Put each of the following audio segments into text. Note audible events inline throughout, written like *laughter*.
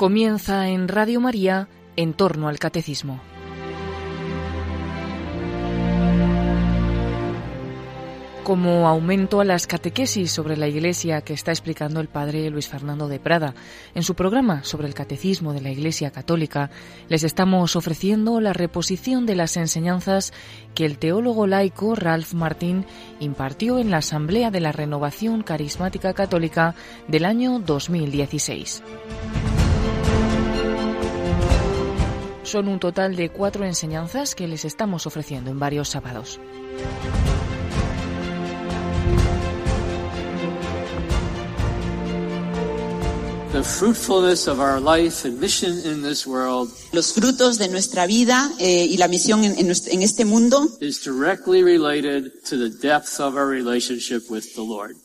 Comienza en Radio María en torno al catecismo. como aumento a las catequesis sobre la Iglesia que está explicando el padre Luis Fernando de Prada. En su programa sobre el catecismo de la Iglesia Católica les estamos ofreciendo la reposición de las enseñanzas que el teólogo laico Ralph Martín impartió en la Asamblea de la Renovación Carismática Católica del año 2016. Son un total de cuatro enseñanzas que les estamos ofreciendo en varios sábados. Los frutos de nuestra vida eh, y la misión en, en, en este mundo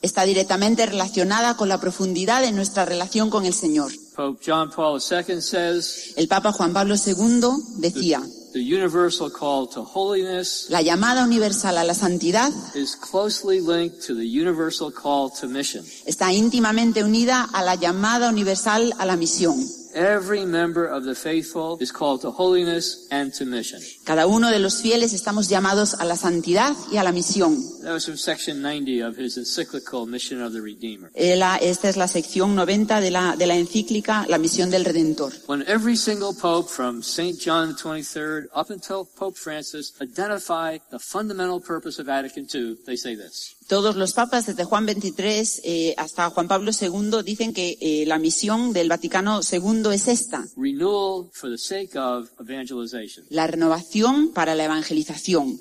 está directamente relacionada con la profundidad de nuestra relación con el Señor. Pope John Paul II says, El Papa Juan Pablo II decía, the universal call to holiness la llamada universal a la santidad is closely linked to the universal call to mission. está íntimamente unida a la llamada universal a la misión. Every member of the faithful is called to holiness and to mission. Cada uno de los fieles estamos llamados a la santidad y a la misión. That was from section 90 of his encyclical Mission of the Redeemer. Eh, la- esta es la sección 90 de la, de la encíclica La misión del Redentor. When every single pope from St. John 23rd up until Pope Francis identify the fundamental purpose of Vatican II, they say this. Todos los papas, desde Juan 23 eh, hasta Juan Pablo II, dicen que eh, la misión del Vaticano II es esta, for the sake of la renovación para la evangelización.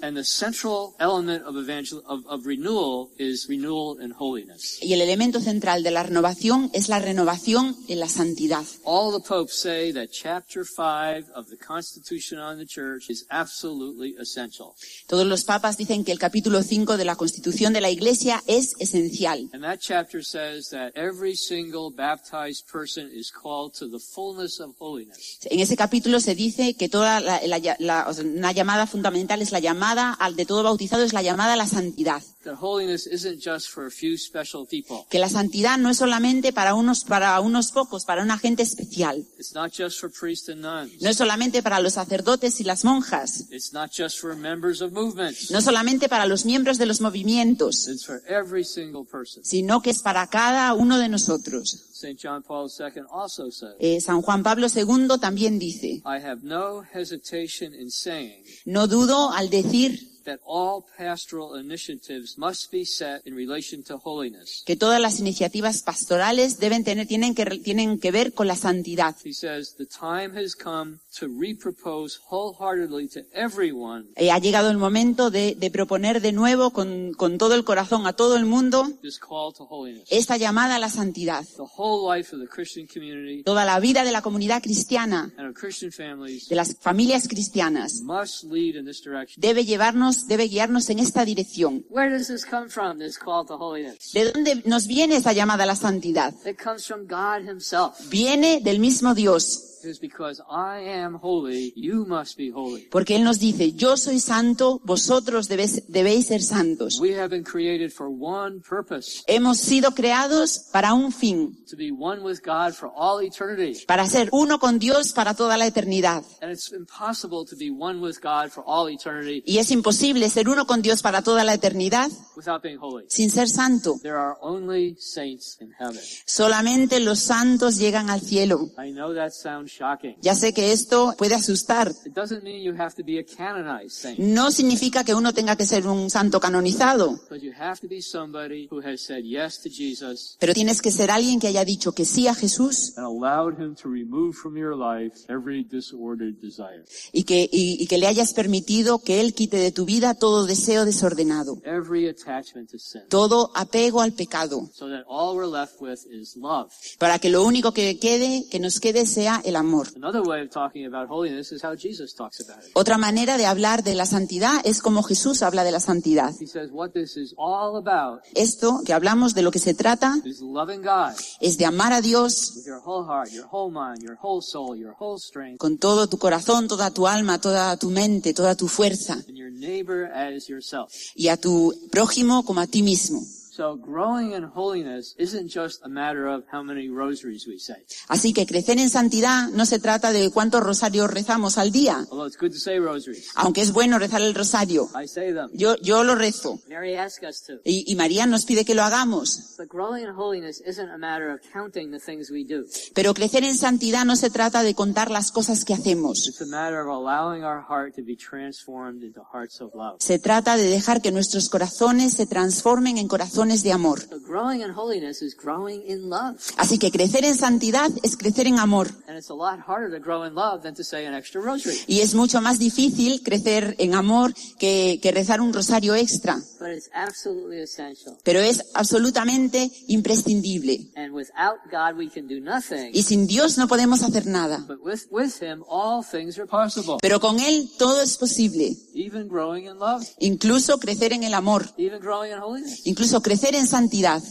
Y el elemento central de la renovación es la renovación en la santidad. All the popes say that chapter 5 of the Constitution on the Church is absolutely essential. Todos los papas dicen que el capítulo 5 de la Constitución de la Iglesia es esencial. And that chapter says that every single baptized person is called to the fullness of holiness. En ese capítulo se dice que toda la, la- la- una llamada fundamental es la llamada al de todo bautizado es la llamada a la santidad. That holiness isn't just for a few special people. Que la santidad no es solamente para unos para unos pocos, para una gente especial. It's not just for priests and nuns. No es solamente para los sacerdotes y las monjas. It's not just for members of movements. No solamente para los miembros de los movimientos, It's for every single person. sino que es para cada uno de nosotros. St. John Paul II also said, Eh, San Juan Pablo II también dice, I have no hesitation in saying no dudo al decir that all pastoral initiatives must be set in relation to holiness. que todas las iniciativas pastorales deben tener, tienen que, tienen que ver con la santidad. He says, the time has come to repropose wholeheartedly to everyone Eh, ha llegado el momento de, de proponer de nuevo con, con todo el corazón a todo el mundo this call to holiness. esta llamada a la santidad. The whole life of the Christian community Toda la vida de la comunidad cristiana, and of Christian families de las familias cristianas, must lead in this direction. debe llevarnos, debe guiarnos en esta dirección. Where does this come from, this call to holiness? ¿De dónde nos viene esta llamada a la santidad? It comes from God himself. Viene del mismo Dios, It is because I am holy, you must be holy. porque Él nos dice, yo soy santo, vosotros debéis, debéis ser santos. We have been created for one purpose, Hemos sido creados para un fin, to be one with God for all eternity. para ser uno con Dios para toda la eternidad. And it's impossible to be one with God for all eternity Y es imposible ser uno con Dios para toda la eternidad without being holy. sin ser santo. There are only saints in heaven. Solamente los santos llegan al cielo. Ya sé que esto puede asustar. No significa que uno tenga que ser un santo canonizado, pero tienes que ser alguien que haya dicho que sí a Jesús y que, y, y que le hayas permitido que Él quite de tu vida todo deseo desordenado, todo apego al pecado, para que lo único que quede, que nos quede sea el amor. Another way of talking about holiness is how Jesus talks about it. Otra manera de hablar de la santidad es como Jesús habla de la santidad. Esto que hablamos de lo que se trata es de amar a Dios con todo tu corazón, toda tu alma, toda tu mente, toda tu fuerza y a tu prójimo como a ti mismo. So growing in holiness isn't just a matter of how many rosaries we say. Así que crecer en santidad no se trata de cuántos rosarios rezamos al día, Although it's good to say rosaries. aunque es bueno rezar el rosario. I say them. Yo, yo lo rezo. Mary asked us to. Y, y María nos pide que lo hagamos. But growing in holiness isn't a matter of counting the things we do. Pero crecer en santidad no se trata de contar las cosas que hacemos. It's a matter of allowing our heart to be transformed into hearts of love. Se trata de dejar que nuestros corazones se transformen en corazones de amor. Así que crecer en santidad es crecer en amor. And it's a lot harder to grow in love than to say an extra rosary. Y es mucho más difícil crecer en amor que, que rezar un rosario extra. But it's absolutely essential. Pero es absolutamente imprescindible. Y sin Dios no podemos hacer nada. Pero con Él todo es posible. Incluso crecer en el amor. Incluso crecer en santidad.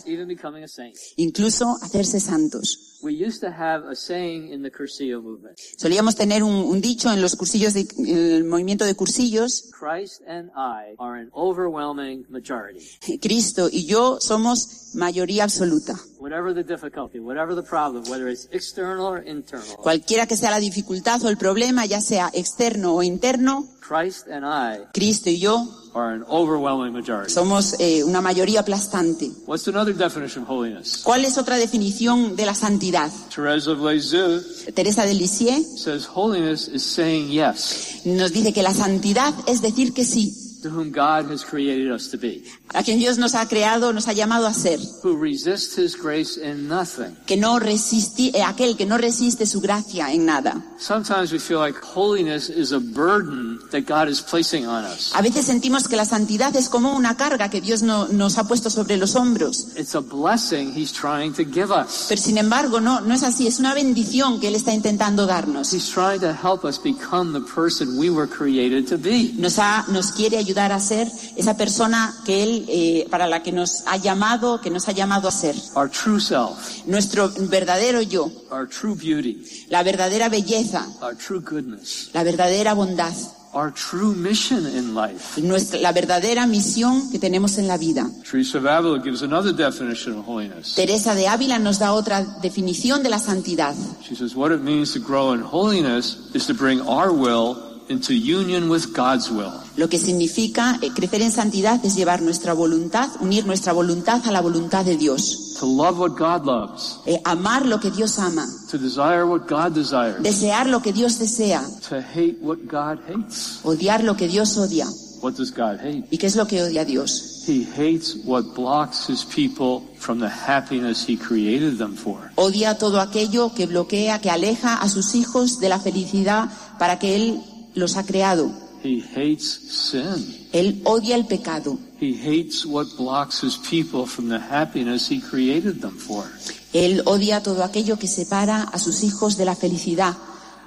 Incluso hacerse santos. We used to have a saying in the Cursillo movement. Solíamos tener un, un dicho en los cursillos, de, en el movimiento de cursillos. Christ and I are an overwhelming. Cristo y yo somos mayoría absoluta. Whatever the difficulty, whatever the problem, whether it's external or internal, Cualquiera que sea la dificultad o el problema, ya sea externo o interno, Christ and I Cristo y yo are an overwhelming majority. somos eh, una mayoría aplastante. What's another definition of holiness? ¿Cuál es otra definición de la santidad? Teresa de Lisieux says holiness is saying yes nos dice que la santidad es decir que sí, to whom God has created us to be, a quien Dios nos ha creado, nos ha llamado a ser, who resists His grace in nothing. que no resisti, eh, aquel que no resiste su gracia en nada. Sometimes we feel like holiness is a burden that God is placing on us. A veces sentimos que la santidad es como una carga que Dios no- nos ha puesto sobre los hombros. It's a blessing He's trying to give us. Pero sin embargo, no, no es así, es una bendición que Él está intentando darnos. He's trying to help us become the person we were created to be. Nos, ha, nos quiere ayudar a ser esa persona que Él, eh, para la que nos ha llamado, que nos ha llamado a ser. Our true self, Nuestro verdadero yo, our true beauty, la verdadera belleza, our true goodness, la verdadera bondad, our true mission in life. nuestra, la verdadera misión que tenemos en la vida. Teresa of Avila gives another definition of holiness. Teresa de Ávila nos da otra definición de la santidad. She says what it means to grow in holiness is to bring our will into union with God's will. Lo que significa eh, crecer en santidad es llevar nuestra voluntad, unir nuestra voluntad a la voluntad de Dios. To love what God loves, Eh, amar lo que Dios ama, to desire what God desires, desear lo que Dios desea, to hate what God hates. odiar lo que Dios odia. What does God hate? ¿Y qué es lo que odia Dios? He hates what blocks his people from the happiness he created them for. Odia todo aquello que bloquea, que aleja a sus hijos de la felicidad para que Él los ha creado. He hates sin. Él odia el pecado. He hates what blocks his people from the happiness he created them for. Él odia todo aquello que separa a sus hijos de la felicidad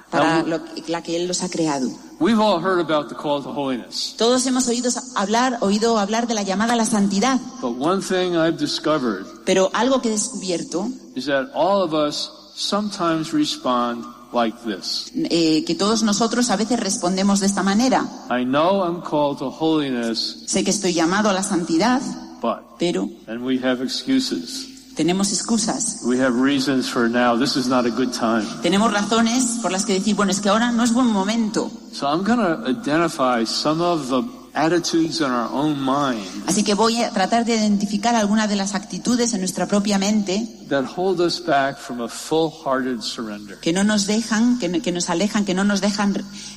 para lo- la que Él los ha creado. We've all heard about the call to holiness. Todos hemos oído hablar, oído hablar de la llamada a la santidad, But one thing I've discovered pero algo que he descubierto, is that all of us sometimes respond like this. eh, que todos nosotros a veces respondemos de esta manera. I know I'm called to holiness, Sé que estoy llamado a la santidad, but, pero and we have excuses. tenemos excusas. We have reasons for now, this is not a good time. Tenemos razones por las que decir, bueno, es que ahora no es buen momento. So I'm going to identify some of the attitudes in our own mind Así que voy a tratar de identificar algunas de las actitudes en nuestra propia mente that hold us back from a full-hearted surrender. que no nos dejan, que, que nos alejan, que no nos dejan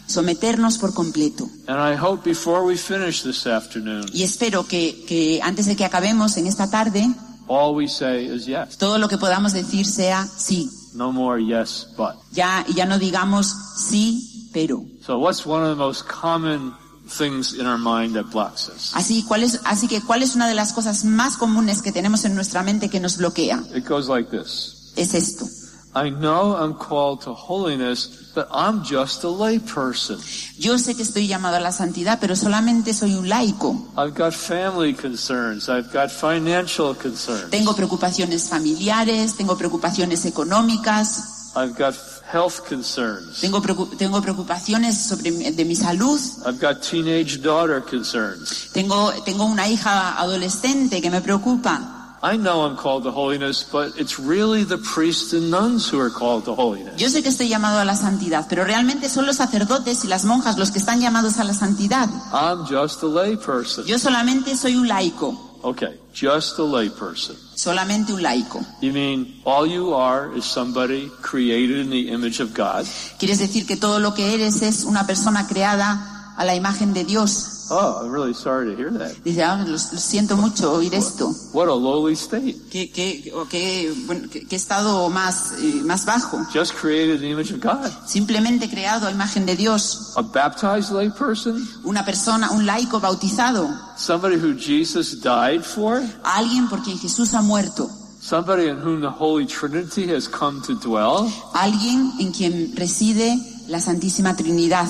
someternos por completo. And I hope before we finish this afternoon, Y espero que, que antes de que acabemos en esta tarde, all we say is yes. todo lo que podamos decir sea sí. No more yes, but. Ya, ya no digamos sí, pero. So what's one of the most common things in our mind that blocks us? Así, ¿cuál es, así que, ¿cuál es una de las cosas más comunes que tenemos en nuestra mente que nos bloquea? It goes like this. Es esto. I know I'm called to holiness, but I'm just a layperson. Yo sé que estoy llamado a la santidad, pero solamente soy un laico. I've got family concerns. I've got financial concerns. Tengo preocupaciones familiares, tengo preocupaciones económicas, I've got health concerns. Tengo, preocu- tengo preocupaciones sobre mi- de mi salud. I've got teenage daughter concerns. Tengo, tengo una hija adolescente que me preocupa. I know I'm called to holiness, but it's really the priests and nuns who are called to holiness. Yo sé que estoy llamado a la santidad, pero realmente son los sacerdotes y las monjas los que están llamados a la santidad. I'm just a lay person. Yo solamente soy un laico, Okay, just a lay person. solamente un laico. You mean all you are is somebody created in the image of God? ¿Quieres decir que todo lo que eres es una persona creada a la imagen de Dios? Oh, I'm really sorry to hear that. Dice, ah, lo, lo siento mucho oír esto. What a lowly state. ¿Qué, qué, o qué, bueno, qué- qué estado más, eh, más bajo? Just created the image of God. Simplemente creado a imagen de Dios. A baptized lay person? Una persona, un laico bautizado. Somebody who Jesus died for? Alguien por quien Jesús ha muerto. Somebody in whom the Holy Trinity has come to dwell? Alguien en quien reside la Santísima Trinidad.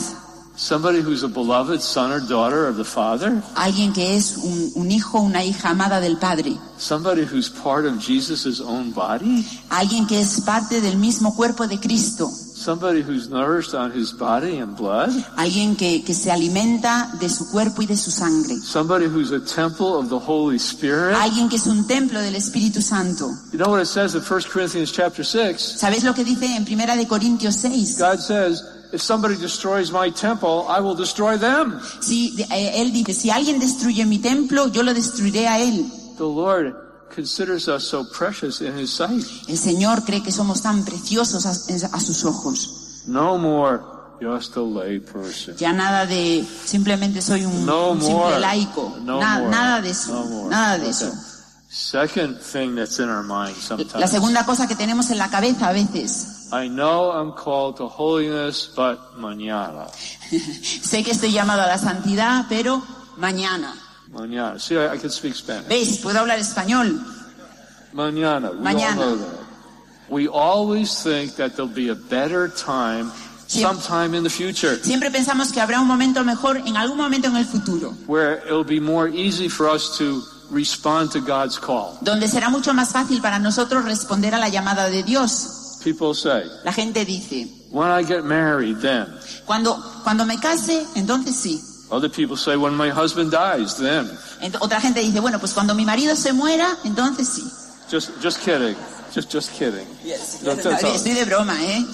Somebody who's a beloved son or daughter of the Father? Alguien que es un, un hijo, una hija amada del Padre. Somebody who's part of Jesus' own body? Alguien que es parte del mismo cuerpo de Cristo. Somebody who's nourished on his body and blood? Alguien que, que se alimenta de su cuerpo y de su sangre. Somebody who's a temple of the Holy Spirit? Alguien que es un templo del Espíritu Santo. You know what it says in 1 Corinthians chapter 6? ¿Sabéis lo que dice en Primera de Corintios 6? God says, if somebody destroys my temple, I will destroy them. Si, eh, él dice, si alguien destruye mi templo, yo lo destruiré a él. The Lord considers us so precious in his sight. El Señor cree que somos tan preciosos a, a sus ojos. No more just a lay person. Ya nada de simplemente soy un, No un simple more. laico. No Na- more. Nada de eso. No more. Nada de Okay. eso. Second thing that's in our mind La sometimes. segunda cosa que tenemos en la cabeza a veces. I know I'm called to holiness, but mañana. *laughs* sé que estoy llamado a la santidad, pero mañana. Mañana. See, I, I can speak Spanish. ¿Veis? Puedo hablar español. Mañana. We Mañana. all know that. We always think that there'll be a better time sometime in the future Siempre pensamos que habrá un momento mejor en algún momento en el futuro, where it'll be more easy for us to respond to God's call. donde será mucho más fácil para nosotros responder a la llamada de Dios. People say, La gente dice, when I get married, then. cuando, cuando me case, entonces sí. Other people say, when my husband dies, then. Ent- otra gente dice, bueno, pues cuando mi marido se muera, entonces sí. Just, just kidding. Just, just kidding. Don't- don't- don't. Estoy de broma, ¿eh?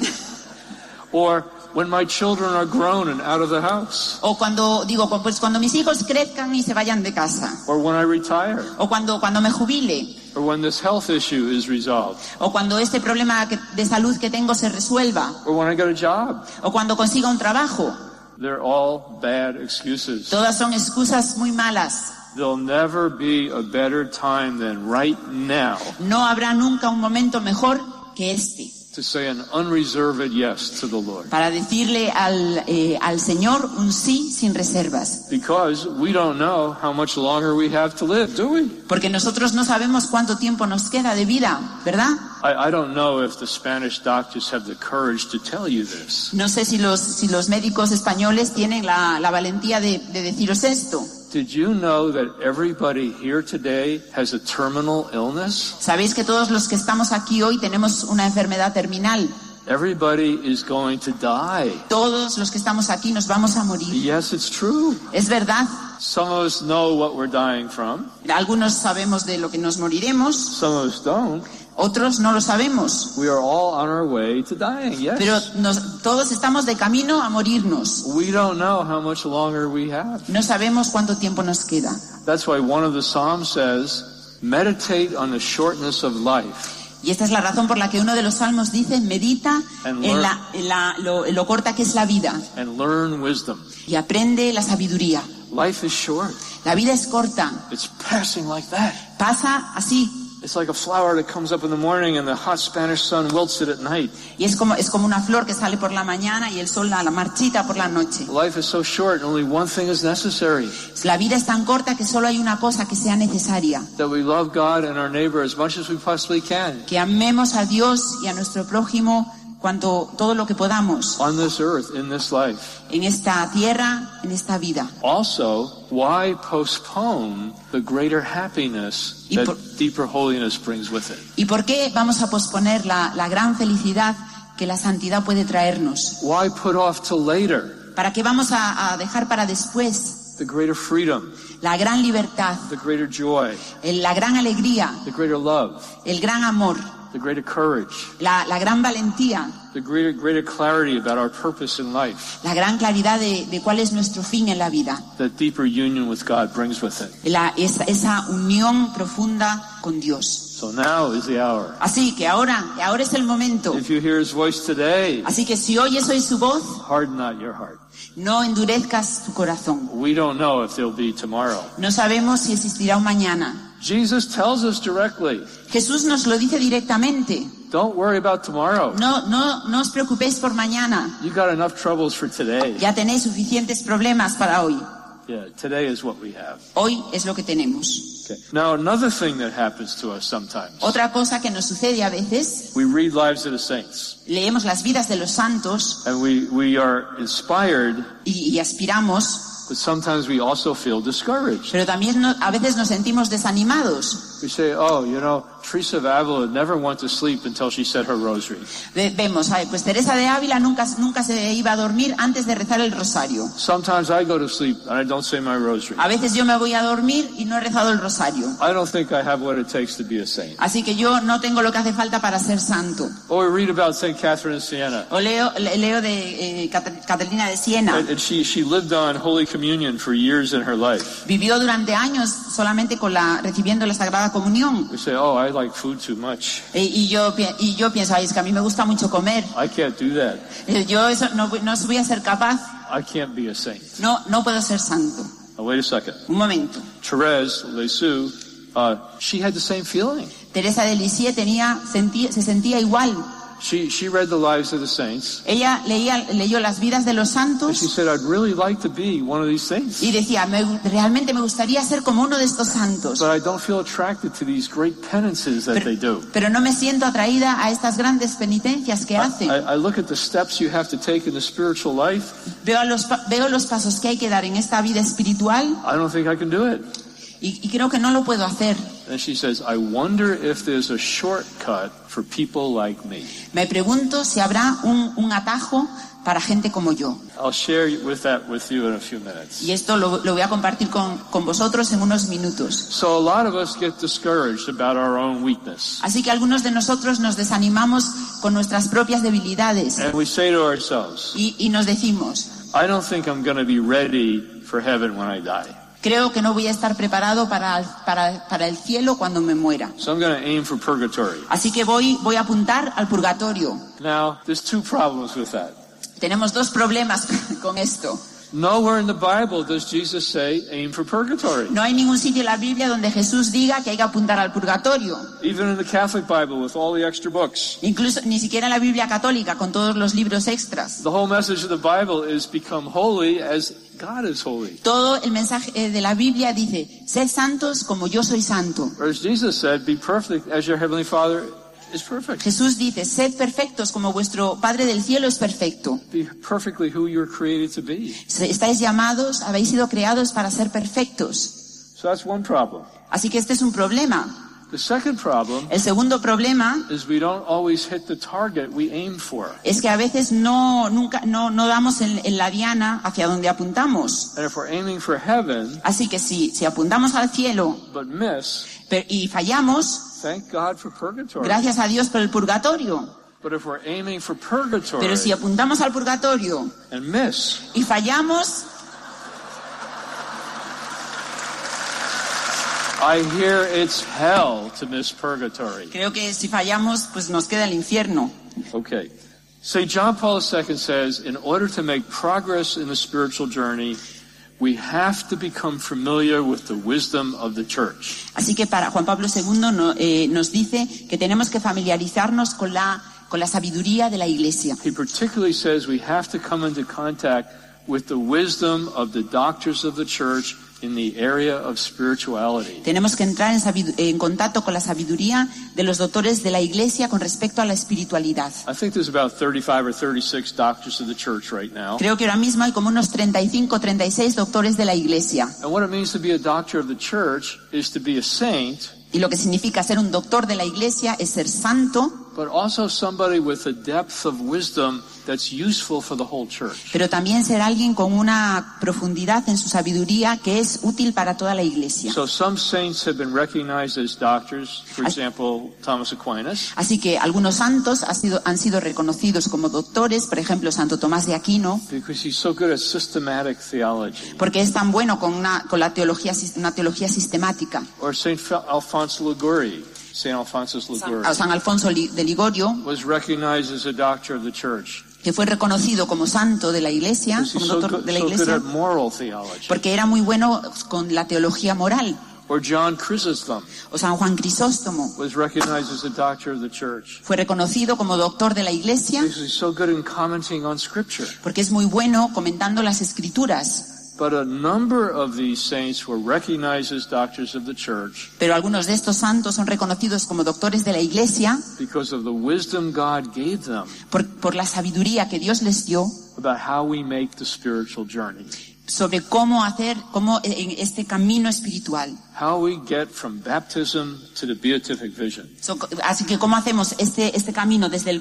Or when my children are grown and out of the house. O cuando digo, pues cuando mis hijos crezcan y se vayan de casa. Or when I retire. O cuando, cuando me jubile. Or when this health issue is resolved. O cuando este problema de salud que tengo se resuelva. Or when I get a job. O cuando consiga un trabajo. They're all bad excuses. Todas son excusas muy malas. There'll never be a better time than right now No habrá nunca un momento mejor que este. To say an unreserved yes to the Lord. Para decirle al, eh, al Señor un sí sin reservas. Because we don't know how much longer we have to live, do we? Porque nosotros no sabemos cuánto tiempo nos queda de vida, ¿verdad? I, I don't know if the Spanish doctors have the courage to tell you this. No sé si los, si los médicos españoles tienen la, la valentía de, de deciros esto. Did you know that everybody here today has a terminal illness? Sabéis que todos los que estamos aquí hoy tenemos una enfermedad terminal. Everybody is going to die. Todos los que estamos aquí nos vamos a morir. Yes, it's true. Es verdad. Some of us know what we're dying from. Algunos sabemos de lo que nos moriremos, Some of us don't. Otros no lo sabemos. We are all on our way to dying. Yes. Pero nos- todos estamos de camino a morirnos. We don't know how much longer we have. No sabemos cuánto tiempo nos queda. That's why one of the Psalms says, meditate on the shortness of life. Y esta es la razón por la que uno de los salmos dice, medita And en, learn. la, en la- lo, lo corta que es la vida and learn wisdom. y aprende la sabiduría. Life is short. La vida es corta, It's passing like that. pasa así. It's like a flower that comes up in the morning and the hot Spanish sun wilts it at night. Y es como, es como una flor que sale por la mañana y el sol la, la marchita por la noche. Life is so short, and only one thing is necessary. La vida es tan corta que solo hay una cosa que sea necesaria. That we love God and our neighbor as much as we possibly can Que amemos a Dios y a nuestro prójimo cuanto todo lo que podamos on this earth, in this life. en esta tierra, en esta vida. Also, why postpone the greater happiness Y that por- deeper holiness brings with it? ¿Y por qué vamos a posponer la, la gran felicidad que la santidad puede traernos. Why put off till later ¿Para qué vamos a, a dejar para después the greater freedom, la gran libertad, the greater joy, el- la gran alegría, the greater love, el gran amor, the greater courage, la, la gran valentía, the greater, greater clarity about our purpose in life la gran claridad de, de cuál es nuestro fin en la vida? that deeper union with God brings with it. La- esa, esa unión profunda con Dios. So now is the hour. Así que ahora, ahora es el momento. If you hear his voice today, Así que si oyes hoy su voz, harden not your heart. no endurezcas tu corazón. We don't know if there'll be tomorrow. No sabemos si existirá un mañana. Jesus tells us directly, Jesús nos lo dice directamente. don't worry about tomorrow. No, no, no os preocupéis por mañana. You got enough troubles for today. Ya tenéis suficientes problemas para hoy. Yeah, today is what we have. Hoy es lo que tenemos. Okay. Now, another thing that happens to us sometimes, Otra cosa que nos sucede a veces, we read lives of the saints, leemos las vidas de los santos and we, we are inspired, y, y aspiramos, pero también a veces nos sentimos desanimados. We say, oh, you know, Teresa of Avila never went to sleep until she said her rosary. Ve- Vemos, pues Teresa de Ávila nunca, nunca se iba a dormir antes de rezar el rosario. Sometimes I go to sleep and I don't say my rosary. A veces yo me voy a dormir y no he rezado el rosario. I don't think I have what it takes to be a saint. Así que yo no tengo lo que hace falta para ser santo. Or we read about St. Catherine of Siena. O leo, le- leo de eh, Cat- Catalina de Siena. And, and she, she lived on Holy Communion for years in her life. Vivió durante años solamente con la, recibiendo la Sagrada Comunión. We say, oh, I like food too much. Y, yo, y yo pienso, ay, es que a mí me gusta mucho comer. I can't do that. Eh, Yo eso no, no voy a ser capaz. I can't be a saint. No, no puedo ser santo. Now, wait a second. Un momento. Therese Lisieux, uh, she had the same feeling. Teresa de Lisieux tenía, sentía- se sentía igual. She, she read the lives of the saints, Ella leía, leyó las vidas de los and she santos said, I'd really like to be one of these saints. y decía, "Me- realmente me gustaría ser como uno de estos santos. But I don't feel attracted to these great penances that they do. Pero no me siento atraída a estas grandes penitencias que hacen. I, I look at the steps you have to take in the spiritual life. Veo, los, veo los pasos que hay que dar en esta vida espiritual I don't think I can do it. Y, y creo que no lo puedo hacer. And she says, I wonder if there's a shortcut for people like me. Pregunto si habrá un, un atajo para gente como yo. I'll share with that with you in a few minutes. Y esto lo, lo voy a compartir con, con vosotros en unos minutos. So a lot of us get discouraged about our own weakness. Así que algunos de nosotros nos desanimamos con nuestras propias debilidades y, y nos decimos, I don't think I'm going to be ready for heaven when I die. Creo que no voy a estar preparado para, para, para el cielo cuando me muera. So I'm going to aim for purgatory. Así que voy, voy a apuntar al purgatorio. Now, there's two problems with that. Tenemos dos problemas *laughs* con esto. Nowhere in the Bible does Jesus say aim for purgatory. No hay ningún sitio en la Biblia donde Jesús diga que hay que apuntar al purgatorio. Even in the Catholic Bible with all the extra books. Incluso ni siquiera en la Biblia católica con todos los libros extras. The whole message of the Bible is become holy as God is holy. Todo el mensaje eh, de la Biblia dice, sed santos como yo soy santo. Or as Jesus said, be perfect as your heavenly Father. Jesús dice, sed perfectos como vuestro Padre del cielo es perfecto. Estáis llamados, habéis sido creados para ser perfectos. So that's one problem. Así que este es un problema. The second problem El segundo problema is we don't always hit the target we aim for. es que a veces no, nunca, no, no damos en, en la diana hacia donde apuntamos. And if we're aiming for heaven Así que si, si apuntamos al cielo but miss, y fallamos, thank God for purgatory. gracias a Dios por el purgatorio. But if we're aiming for purgatory Pero si apuntamos al purgatorio and miss, y fallamos, I hear it's hell to miss purgatory. creo que si fallamos, pues nos queda el infierno. Okay. St. John Paul II says, in order to make progress in the spiritual journey, we have to become familiar with the wisdom of the church. Así que para Juan Pablo II no- eh, nos dice que tenemos que familiarizarnos con la, con la sabiduría de la Iglesia. He particularly says we have to come into contact with the wisdom of the doctors of the church in the area of spirituality. Tenemos que entrar en, en contacto con la sabiduría de los doctores de la Iglesia con respecto a la espiritualidad. I think there's about 35 or 36 doctors of the church right now. Creo que ahora mismo hay como unos 35, 36 doctores de la Iglesia. And what it means to be a doctor of the church is to be a saint Y lo que significa ser un doctor de la iglesia es ser santo, but also somebody with a depth of wisdom that's useful for the whole church. pero también ser alguien con una profundidad en su sabiduría que es útil para toda la iglesia. So some saints have been recognized as doctors, for example, Thomas Aquinas, Así que algunos santos ha sido- han sido reconocidos como doctores, por ejemplo, Santo Tomás de Aquino, because he's so good at systematic theology. porque es tan bueno con una, con la teología, una teología sistemática. Or Liguori. Alphonsus San, Alfonso de Ligorio, was recognized as a doctor of the church. Que fue reconocido como santo de la iglesia, Because como doctor de la iglesia, porque era muy bueno con la teología moral. Or John Chrysostom O San Juan Crisóstomo was recognized as a doctor of the church. fue reconocido como doctor de la iglesia so good in commenting on scripture. porque es muy bueno comentando las escrituras. But a number of these saints were recognized as doctors of the church Pero algunos de estos santos son reconocidos como doctores de la iglesia because of the wisdom God gave them por, por la sabiduría que Dios les dio about how we make the spiritual journey. sobre cómo hacer, cómo en este camino espiritual. How we get from baptism to the beatific vision. So, así que cómo hacemos este, este camino desde el,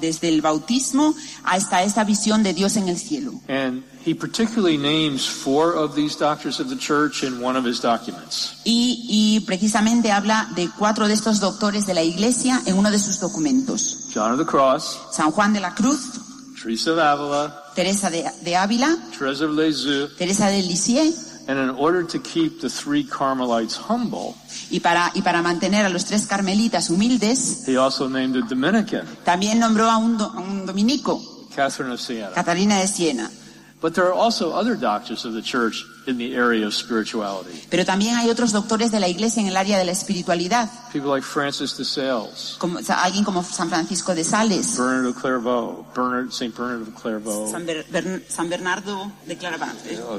desde el bautismo hasta esta visión de Dios en el cielo. And he particularly names four of these doctors of the church in one of his documents. Y, y precisamente habla de cuatro de estos doctores de la iglesia en uno de sus documentos. John of the Cross, San Juan de la Cruz, Teresa of Avila, Teresa de, de Ávila, Teresa of Lisieux, Teresa de Lisieux, and in order to keep the three Carmelites humble, y para, y para mantener a los tres carmelitas humildes, he also named a Dominican, también nombró a un, do- a un dominico, Catherine of Siena. Catalina de Siena. But there are also other doctors of the church in the area of spirituality. Pero también hay otros doctores de la iglesia en el área de la espiritualidad, People like Francis de Sales, como, alguien como San Francisco de Sales, Bernard of Clairvaux, Bernard, St. Bernard of Clairvaux. San, Ber- Bern- San Bernardo de Clairvaux.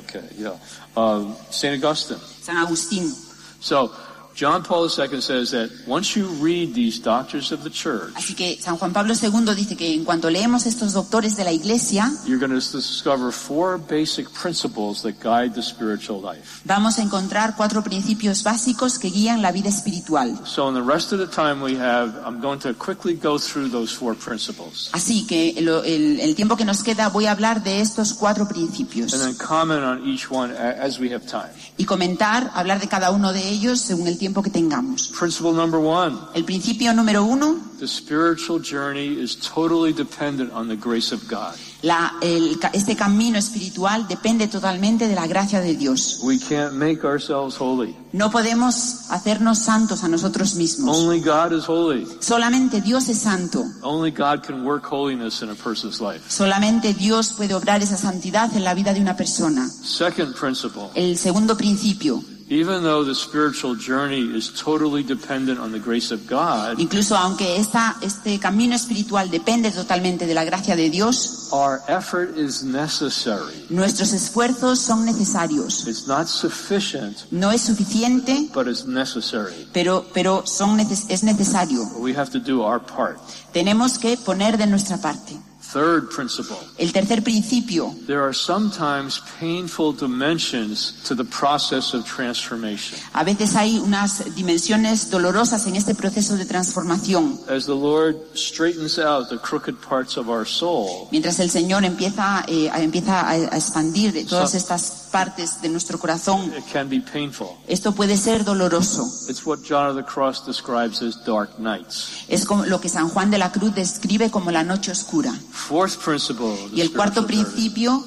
Okay, yeah. Um, St. Augustine. San Agustín. So, John Paul II says that once you read these doctors of the church, Así que San Juan Pablo II dice que en cuanto leemos estos doctores de la iglesia, you're going to discover four basic principles that guide the spiritual life. vamos a encontrar cuatro principios básicos que guían la vida espiritual. So, in the rest of the time we have, I'm going to quickly go through those four principles Así que el, el tiempo que nos queda voy a hablar de estos cuatro principios and then comment on each one as we have time. y comentar, hablar de cada uno de ellos según el tiempo que tengamos. Principle number one El principio número uno, the spiritual journey is totally dependent on the grace of God. la- el ca- este camino espiritual depende totalmente de la gracia de Dios. We can't make ourselves holy. No podemos hacernos santos a nosotros mismos. Only God is holy. Solamente Dios es santo. Only God can work holiness in a person's life. Solamente Dios puede obrar esa santidad en la vida de una persona. Second principle El segundo principio, even though the spiritual journey is totally dependent on the grace of God, incluso aunque esta, este camino espiritual depende totalmente de la gracia de Dios, our effort is necessary. nuestros esfuerzos son necesarios. It's not sufficient, No es suficiente, but it's necessary. pero, pero son neces- es necesario. We have to do our part. Tenemos que poner de nuestra parte. Third principle El tercer principio, there are sometimes painful dimensions to the process of transformation. a veces hay unas dimensiones dolorosas en este proceso de transformación. As the Lord straightens out the crooked parts of our soul, Mientras el Señor empieza, eh, empieza a, a expandir todas So- estas partes de nuestro corazón, it can be painful. esto puede ser doloroso. It's what John of the Cross describes as dark nights. Es como lo que San Juan de la Cruz describe como la noche oscura. Y el cuarto principio,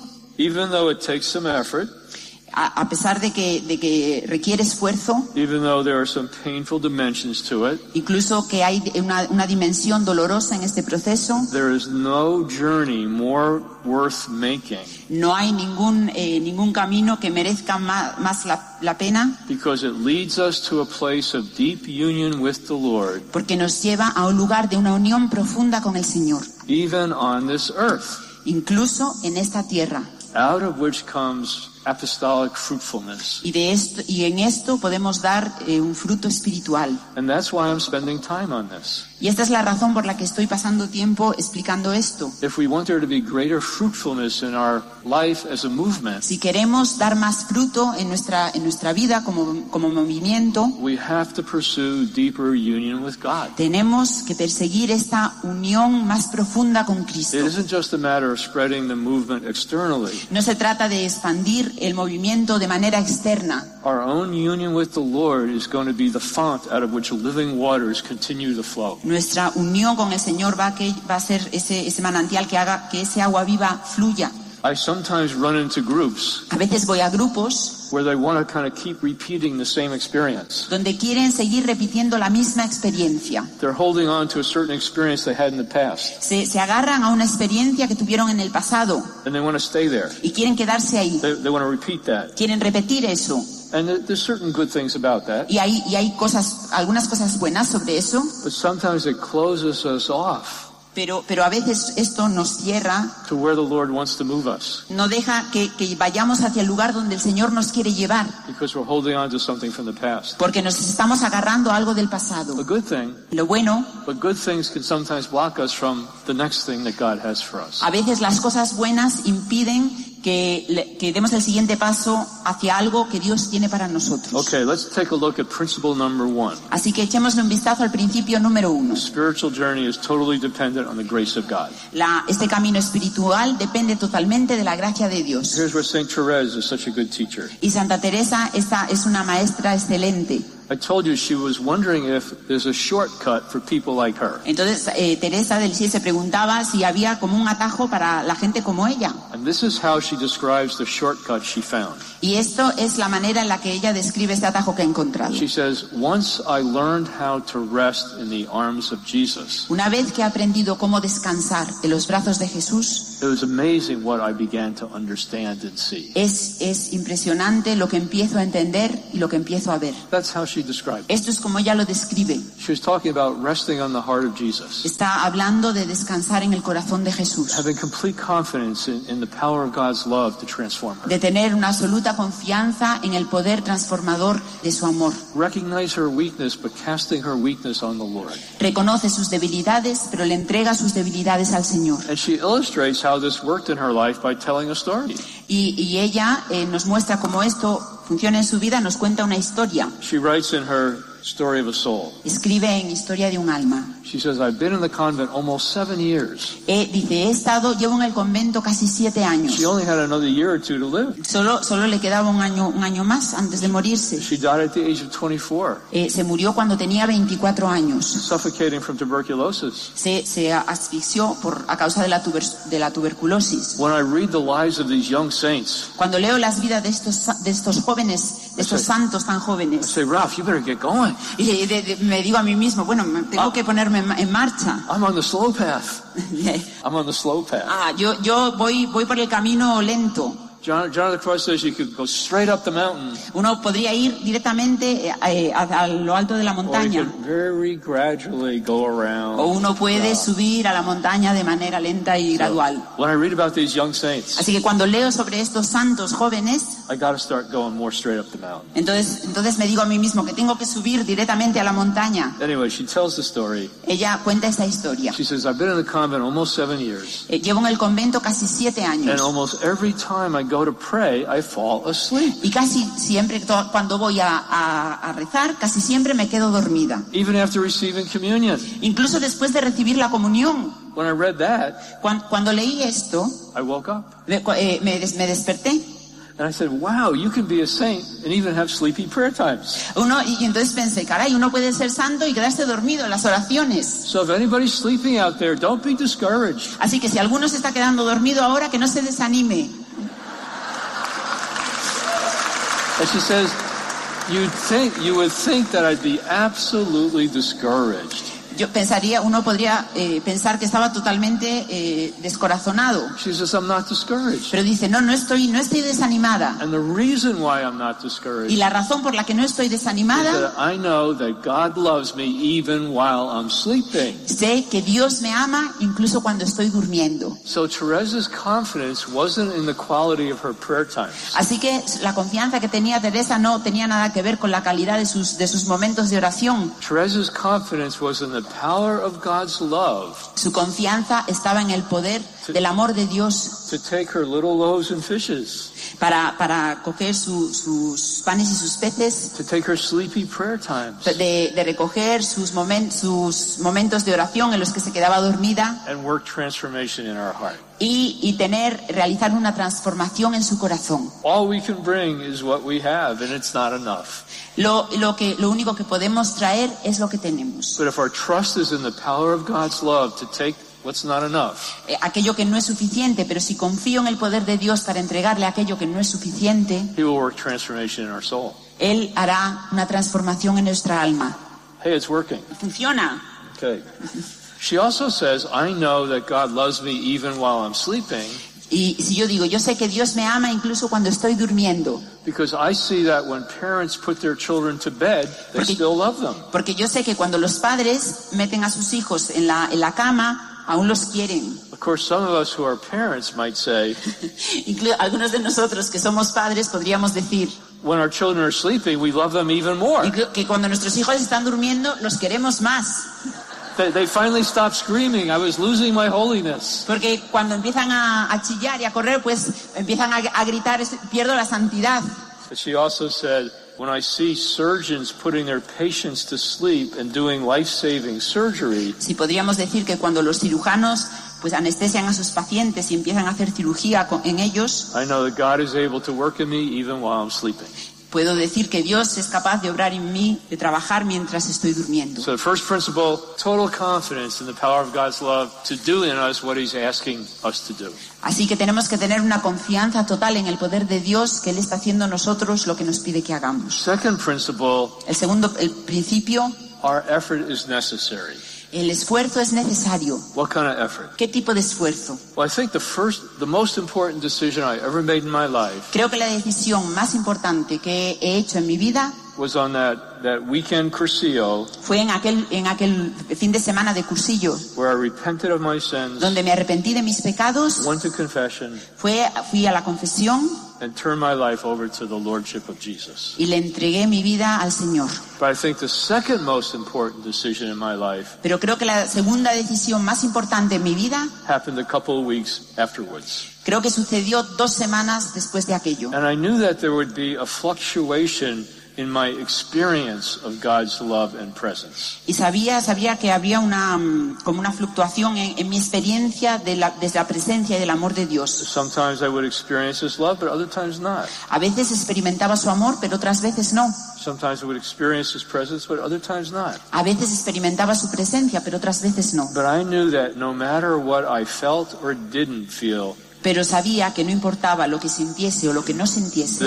a, a pesar de que, de que requiere esfuerzo, even though there are some painful dimensions to it, incluso que hay una, una dimensión dolorosa en este proceso, there is no journey more worth making no hay ningún, eh, ningún camino que merezca ma- más, la, la pena because it leads us to a place of deep union with the Lord, porque nos lleva a un lugar de una unión profunda con el Señor, even on this earth, incluso en esta tierra. out of which comes apostolic fruitfulness. Y, de esto, y en esto podemos dar eh, un fruto espiritual. And that's why I'm spending time on this. Y esta es la razón por la que estoy pasando tiempo explicando esto. If we want there to be greater fruitfulness in our life as a movement, Si queremos dar más fruto en nuestra, en nuestra vida como, como movimiento, we have to pursue deeper union with God. tenemos que perseguir esta unión más profunda con Cristo. It isn't just a matter of spreading the movement externally. No se trata de expandir el movimiento de manera externa. Our own union with the Lord is going to be the font out of which living waters continue to flow. Nuestra unión con el Señor va a, que, va a ser ese, ese manantial que haga que ese agua viva fluya. I sometimes run into groups A veces voy a grupos where they want to kind of keep repeating the same experience. donde quieren seguir repitiendo la misma experiencia. They're holding on to a certain experience they had in the past, Se, se agarran a una experiencia que tuvieron en el pasado and they want to stay there. y quieren quedarse ahí. They, they want to repeat that. Quieren repetir eso. And there- there's certain good things about that, Y hay, y hay cosas, algunas cosas buenas sobre eso, but sometimes it closes us off pero, pero a veces esto nos cierra, to where the Lord wants to move us no deja que, que vayamos hacia el lugar donde el Señor nos quiere llevar, because we're holding on to something from the past. porque nos estamos agarrando a algo del pasado. A good thing, Lo bueno, but good things can sometimes block us from the next thing that God has for us. a veces las cosas buenas impiden que, que demos el siguiente paso hacia algo que Dios tiene para nosotros. Okay, let's take a look at principle number one. Así que echémosle un vistazo al principio número uno. Spiritual journey is totally dependent on the grace of God. La- este camino espiritual depende totalmente de la gracia de Dios. Here's where St. Therese is such a good teacher. Y Santa Teresa esta es una maestra excelente. I told you she was wondering if there's a shortcut for people like her. Entonces eh, Teresa del Sil se preguntaba si había como un atajo para la gente como ella. And this is how she describes the shortcut she found. Y esto es la manera en la que ella describe este atajo que ha encontrado. She says, Once I learned how to rest in the arms of Jesus, Una vez que he aprendido cómo descansar en los brazos de Jesús, it was amazing what I began to understand and see. es, es impresionante lo que empiezo a entender y lo que empiezo a ver. That's how she described it. Esto es como ella lo describe. She was talking about resting on the heart of Jesus, Está hablando de descansar en el corazón de Jesús. having complete confidence in, in the power of God's love to transform her. de tener una absoluta confianza en el poder transformador de su amor. Recognize her weakness, but casting her weakness on the Lord. Reconoce sus debilidades, pero le entrega sus debilidades al Señor. And she illustrates how this worked in her life by telling a story. Y, y ella eh, nos muestra cómo esto funciona en su vida, nos cuenta una historia. She writes in her story of a soul. Escribe en Historia de un alma. She says, I've been in the convent almost seven years. Eh, dice, he estado, llevo en el convento casi siete años. She only had another year or two to live. Solo, solo le quedaba un año, un año más antes de morirse. She died at the age of 24, Eh, se murió cuando tenía 24 años. suffocating from tuberculosis. Se, se asfixió por, a causa de la, tuber- de la tuberculosis. When I read the lives of these young saints, Cuando leo las vidas de estos, de estos jóvenes, estos santos tan I jóvenes, say, Ralph, you better get going. y de- de- me digo a mí mismo, bueno, tengo que ponerme en, ma- en marcha. *laughs* I'm on the slow path. *laughs* I'm on the slow path. Ah, yo, yo voy, voy por el camino lento. John, John of the Cross says you could go straight up the mountain, Uno podría ir directamente eh, eh, a, a lo alto de la or you montaña. could very gradually go around. O uno puede subir a la montaña de manera lenta y gradual. When I read about these young saints, Así que cuando leo sobre estos santos jóvenes, I start going more straight up the mountain. entonces, entonces me digo a mí mismo que tengo que subir directamente a la montaña. Anyway, she tells the story. Ella cuenta esta historia. She says, I've been in the convent almost seven years, Eh, llevo en el convento casi siete and años. almost every time I go to pray, I fall asleep. Y casi siempre, cuando voy a, a- a rezar, casi siempre me quedo dormida. Even after receiving communion. Incluso después de recibir la comunión. When I read that, Cuan- Cuando, leí esto, I woke up. me, eh, me des- me desperté. And I said, wow, you can be a saint and even have sleepy prayer times. Uno, y, y entonces pensé, caray, uno puede ser santo y quedarse dormido en las oraciones. So if anybody's sleeping out there, don't be discouraged. Así que si alguno se está quedando dormido ahora, que no se desanime. And she says, you'd think, you would think that I'd be absolutely discouraged. Yo pensaría, uno podría eh, pensar que estaba totalmente eh, descorazonado. She says, I'm not discouraged. Pero dice, no, no estoy, no estoy desanimada. And the reason why I'm not Y discouraged la razón por la que no estoy desanimada, that I know that God loves me even while I'm sleeping. sé que Dios me ama incluso cuando estoy durmiendo. So Teresa's confidence wasn't in the quality of her prayer times. Así que la confianza que tenía Teresa no tenía nada que ver con la calidad de sus, de sus momentos de oración. Teresa's confidence was in the power of God's love. Su confianza estaba en el poder del amor de Dios to take her little loaves and fishes, para, para coger su- sus panes y sus peces, to take her sleepy prayer times, de, de recoger sus, momen- sus momentos de oración en los que se quedaba dormida and work transformation in our heart. y, y tener, realizar una transformación en su corazón. All we can bring is what we have, and it's not enough. Lo, lo, que, lo único que podemos traer es lo que tenemos. But if our trust is in the power of God's love to take what's not enough, Eh, aquello que no es suficiente, pero si confío en el poder de Dios para entregarle aquello que no es suficiente, He will work transformation in our soul. Él hará una transformación en nuestra alma. Hey, it's working. Funciona. Okay. She also says, I know that God loves me even while I'm sleeping Y si yo digo, yo sé que Dios me ama incluso cuando estoy durmiendo, because I see that when parents put their children to bed, they Porque- still love them. porque yo sé que cuando los padres meten a sus hijos en la, en la cama, aún los quieren. Of course, some of us who are parents might say, *laughs* algunos de nosotros que somos padres podríamos decir when our children are sleeping, we love them even more. que cuando nuestros hijos están durmiendo, los queremos más. They, they finally stop screaming, I was losing my holiness. Porque cuando empiezan a, a chillar y a correr, pues empiezan a, a gritar, "Es- pierdo la santidad. But she also said, when I see surgeons putting their patients to sleep and doing life-saving surgery, Si podríamos decir que cuando los cirujanos pues anestesian a sus pacientes y empiezan a hacer cirugía en ellos, I know that God is able to work in me even while I'm sleeping. Puedo decir que Dios es capaz de obrar en mí, de trabajar mientras estoy durmiendo. So the first principle, total confidence in the power of God's love to do in us what he's asking us to do. Así que tenemos que tener una confianza total en el poder de Dios que Él está haciendo en nosotros lo que nos pide que hagamos. Second principle, El segundo, el principio, our effort is necessary. El esfuerzo es necesario. What kind of effort? ¿Qué tipo de esfuerzo? Well, I think the first, the most important decision I ever made in my life Creo que la decisión más importante que he hecho en mi vida was on that, that weekend Cursillo fue en aquel, en aquel fin de semana de cursillo, where I repented of my sins, donde me arrepentí de mis pecados, went to confession, fue, fui a la confesión and turned my life over to the Lordship of Jesus. y le entregué mi vida al Señor. But I think the second most important decision in my life Pero creo que la segunda decisión más importante en mi vida, happened a couple of weeks afterwards. creo que sucedió dos semanas después de aquello. And I knew that there would be a fluctuation in my experience of God's love and presence. Y sabía, sabía que había una, mm, como una fluctuación en, en mi experiencia de la, desde la presencia y del amor de Dios. Sometimes I would experience His love, but other times not. A veces experimentaba su amor, pero otras veces no. Sometimes I would experience His presence, but other times not. A veces experimentaba su presencia, pero otras veces no. But I knew that no matter what I felt or didn't feel, Pero sabía que no importaba lo que sintiese o lo que no sintiese.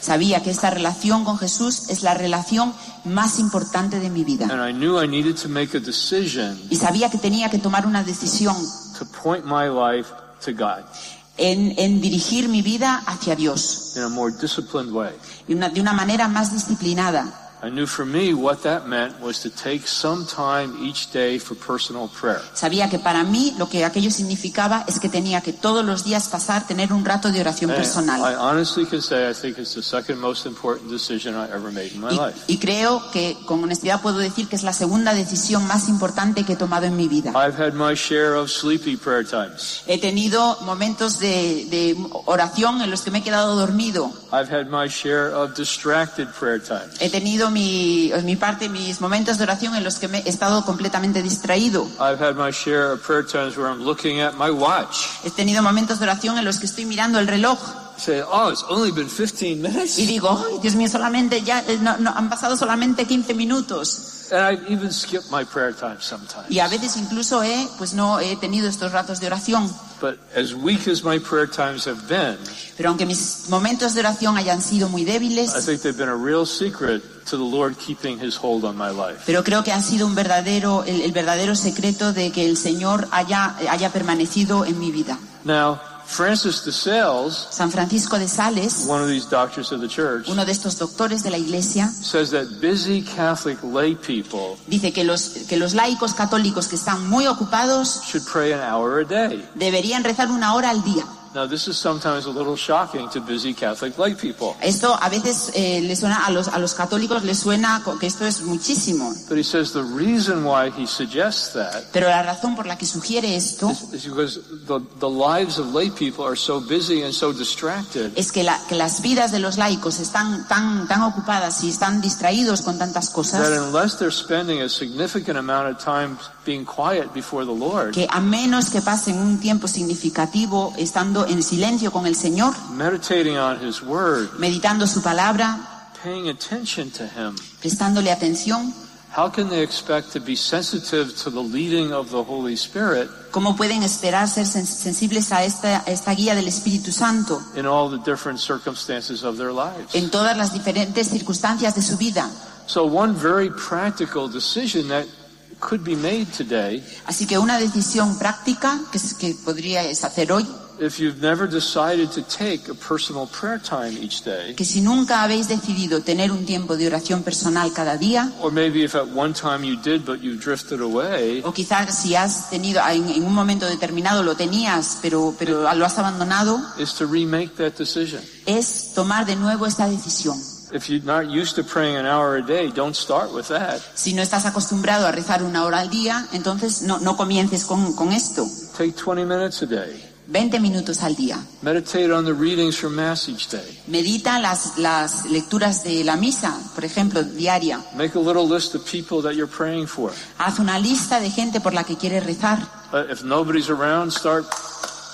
Sabía que esta relación con Jesús es la relación más importante de mi vida. And I knew I needed to make a decision Y sabía que tenía que tomar una decisión to point my life to God en, en dirigir mi vida hacia Dios in a more disciplined way. una- de una manera más disciplinada. I knew for me what that meant was to take some time each day for personal prayer. Sabía que para mí lo que aquello significaba es que tenía que todos los días pasar, tener un rato de oración personal. honestly can say I think it's the second most important decision I ever made in my Y, life. y creo que con honestidad puedo decir que es la segunda decisión más importante que he tomado en mi vida. I've had my share of sleepy prayer times. He tenido momentos de, de oración en los que me he quedado dormido. I've had my share of distracted prayer times. He tenido mi, mi parte, mis momentos de oración en los que me he estado completamente distraído. I've had my share of prayer times where I'm looking at my watch. He tenido momentos de oración en los que estoy mirando el reloj Say, oh, it's only been 15 minutes. y digo, "Ay, Dios mío, solamente ya eh, no- no, han pasado solamente 15 minutos. And I've even skipped my prayer time sometimes. Y a veces incluso he, pues no he tenido estos ratos de oración. But as weak as my prayer times have been, Pero aunque mis momentos de oración hayan sido muy I débiles, think they've been a real secret to the Lord keeping his hold on my life. pero creo que han sido un verdadero, el, el verdadero secreto de que el Señor haya, haya permanecido en mi vida. Now, Francis de Sales, San Francisco de Sales, one of these doctors of the church, uno de estos doctores de la Iglesia, says that busy Catholic lay people dice que los, que los laicos católicos que están muy ocupados should pray an hour a day. deberían rezar una hora al día. Now, this is sometimes a little shocking to busy Catholic lay people. Esto a veces eh, le suena a los, a los católicos les suena que esto es muchísimo. But he says the reason why he suggests that Pero la razón por la que sugiere esto is, is because the, the lives of lay people are so busy and so distracted es que, la- que las vidas de los laicos están tan, tan ocupadas y están distraídos con tantas that cosas unless they're spending a significant amount of time being quiet before the Lord, que a menos que pasen un tiempo significativo estando en silencio con el Señor, meditating on his word, meditando su palabra, paying attention to him, prestándole atención, how can they expect to be sensitive to the leading of the Holy Spirit ¿cómo pueden esperar ser sen- sensibles a esta, a esta guía del Espíritu Santo in all the different circumstances of their lives? en todas las diferentes circunstancias de su vida? So one very practical decision that could be made today, Así que una decisión práctica que, que podríais hacer hoy, if you've never decided to take a personal prayer time each day, que si nunca habéis decidido tener un tiempo de oración personal cada día, or maybe if at one time you did but you drifted away, o quizás si has tenido en, en un momento determinado lo tenías, pero, pero lo has abandonado, is to remake that decision. es tomar de nuevo esta decisión. If you're not used to praying an hour a day, don't start with that. Si no estás acostumbrado a rezar una hora al día, entonces no, no comiences con, con esto. Take 20 minutes a day. 20 minutos al día. Meditate on the readings from Mass each day. Medita las, las lecturas de la misa, por ejemplo, diaria. Make a little list of people that you're praying for. Haz una lista de gente por la que quieres rezar. Uh, if nobody's around, start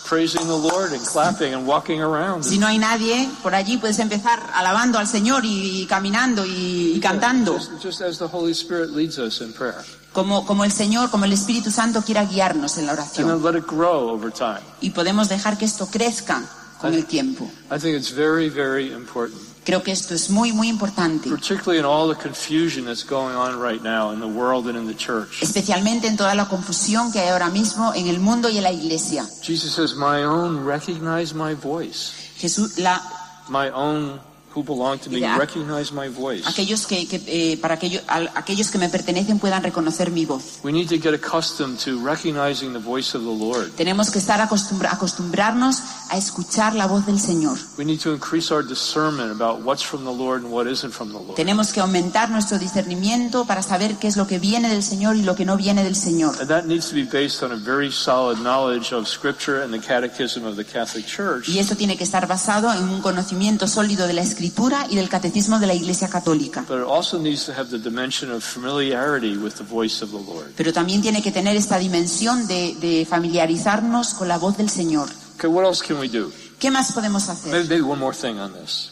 praising the Lord and clapping and walking around. Si no hay nadie por allí, puedes empezar alabando al Señor y, y caminando y, y cantando, Just, just as the Holy Spirit leads us in prayer. como, como el Señor, como el Espíritu Santo quiera guiarnos en la And oración. then let it grow over time. Y podemos dejar que esto crezca con el tiempo. I think it's very, very important, Creo que esto es muy, muy importante, particularly in all the confusion that's going on right now in the world and in the church. especialmente en toda la confusión que hay ahora mismo en el mundo y en la iglesia. Jesus says, My own recognize my voice. Jesús, la, My own who belong to me Yeah. recognize my voice. aquellos que, que, eh, para aquello- aquellos que me pertenecen puedan reconocer mi voz. We need to get accustomed to recognizing the voice of the Lord. Tenemos que estar acostumbrarnos a escuchar la voz del Señor. We need to increase our discernment about what's from the Lord and what isn't from the Lord. Tenemos que aumentar nuestro discernimiento para saber qué es lo que viene del Señor y lo que no viene del Señor. And that needs to be based on a very solid knowledge of Scripture and the Catechism of the Catholic Church. Y esto tiene que estar basado en un conocimiento sólido de la Escritura y del Catecismo de la Iglesia Católica. But it also needs to have the dimension of familiarity with the voice of the Lord. Pero también tiene que tener esta dimensión de, de familiarizarnos con la voz del Señor. Okay, what else can we do? ¿Qué más podemos Maybe, hacer? maybe one more thing on this.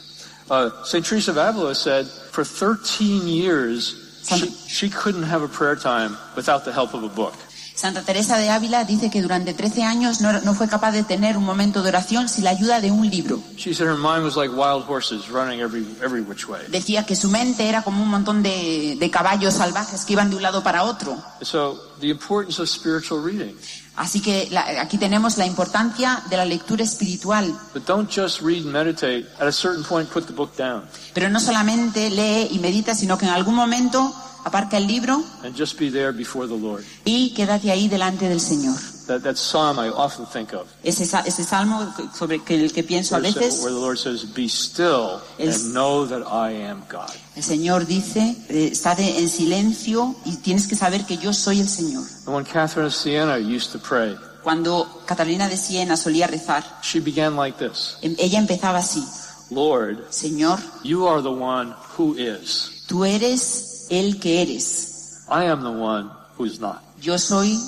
Uh, St. Teresa of Avila said for 13 years she, she couldn't have a prayer time without the help of a book. Santa Teresa de Ávila dice que durante 13 años no, no fue capaz de tener un momento de oración sin la ayuda de un libro. She said her mind was like wild horses running every, every which way. Decía que su mente era como un montón de, de caballos salvajes que iban de un lado para otro. So the importance of spiritual reading. Así que la- aquí tenemos la importancia de la lectura espiritual. But don't just read and meditate. At a certain point, put the book down Pero no solamente lee y medita, sino que en algún momento aparca el libro and just be there before the Lord. y quédate ahí delante del Señor. That, that psalm I often think of, Ese, sa- ese salmo sobre el que pienso a veces, says- where the Lord says, Be still El- and know that I am God. el Señor dice, eh, estate en silencio y tienes que saber que yo soy el Señor. And when Catherine of Siena used to pray, Cuando Catalina de Siena solía rezar, she began like this em- ella empezaba así, Lord, Señor, you are the one who is. tú eres el que eres, I am the one who is not. yo soy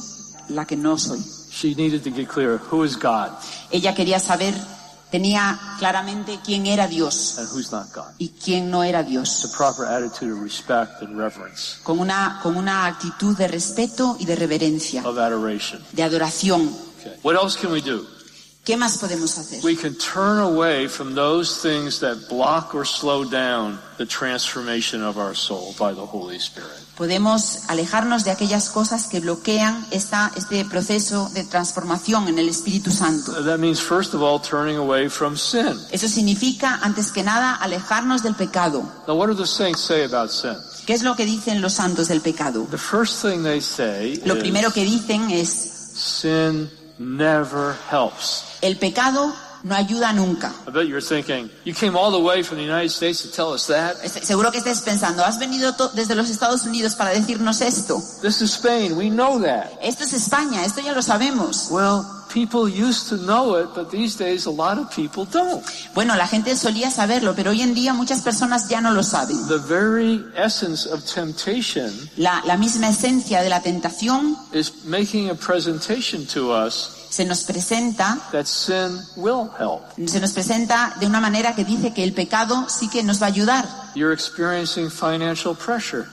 la que no soy. She needed to get clear who is God Ella quería saber, tenía claramente quién era Dios and who's not God. y quién no era The Dios, proper attitude of respect and reverence, con una, con una actitud de respeto y de reverencia, of adoration. de adoración. Okay. What else can we do? ¿Qué más podemos hacer? We can turn away from those things that block or slow down the transformation of our soul by the Holy Spirit. Podemos alejarnos de aquellas cosas que bloquean esta, este proceso de transformación en el Espíritu Santo. That means, first of all, turning away from sin. Eso significa, antes que nada, alejarnos del pecado. Now, what do the saints say about sin? ¿Qué es lo que dicen los santos del pecado? The first thing they say Lo primero is que dicen es, sin never helps. El pecado no ayuda nunca. I bet you're thinking, you came all the way from the United States to tell us that? Es- Seguro que estés pensando, has venido desde los Estados Unidos para decirnos esto. This is Spain. We know that. Esto es España, esto ya lo sabemos. Well, people used to know it, but these days a lot of people don't. Bueno, la gente solía saberlo, pero hoy en día muchas personas ya no lo saben. The very essence of temptation La, la misma esencia de la tentación is making a presentation to us se nos presenta, that sin will help. se nos presenta de una manera que dice que el pecado sí que nos va a ayudar. You're experiencing financial pressure.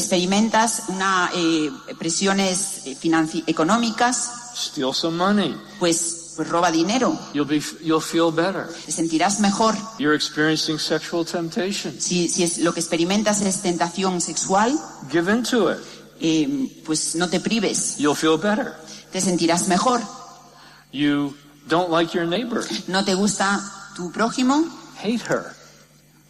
Experimentas una eh, presiones eh, financi- económicas, Steal some money. pues, pues roba dinero, You'll be you'll feel better. te sentirás mejor. You're experiencing sexual temptation. Si, si es, lo que experimentas es tentación sexual, Give into it. eh, pues no te prives, You'll feel better. te sentirás mejor. You don't like your neighbor. ¿No te gusta tu prójimo? Hate her.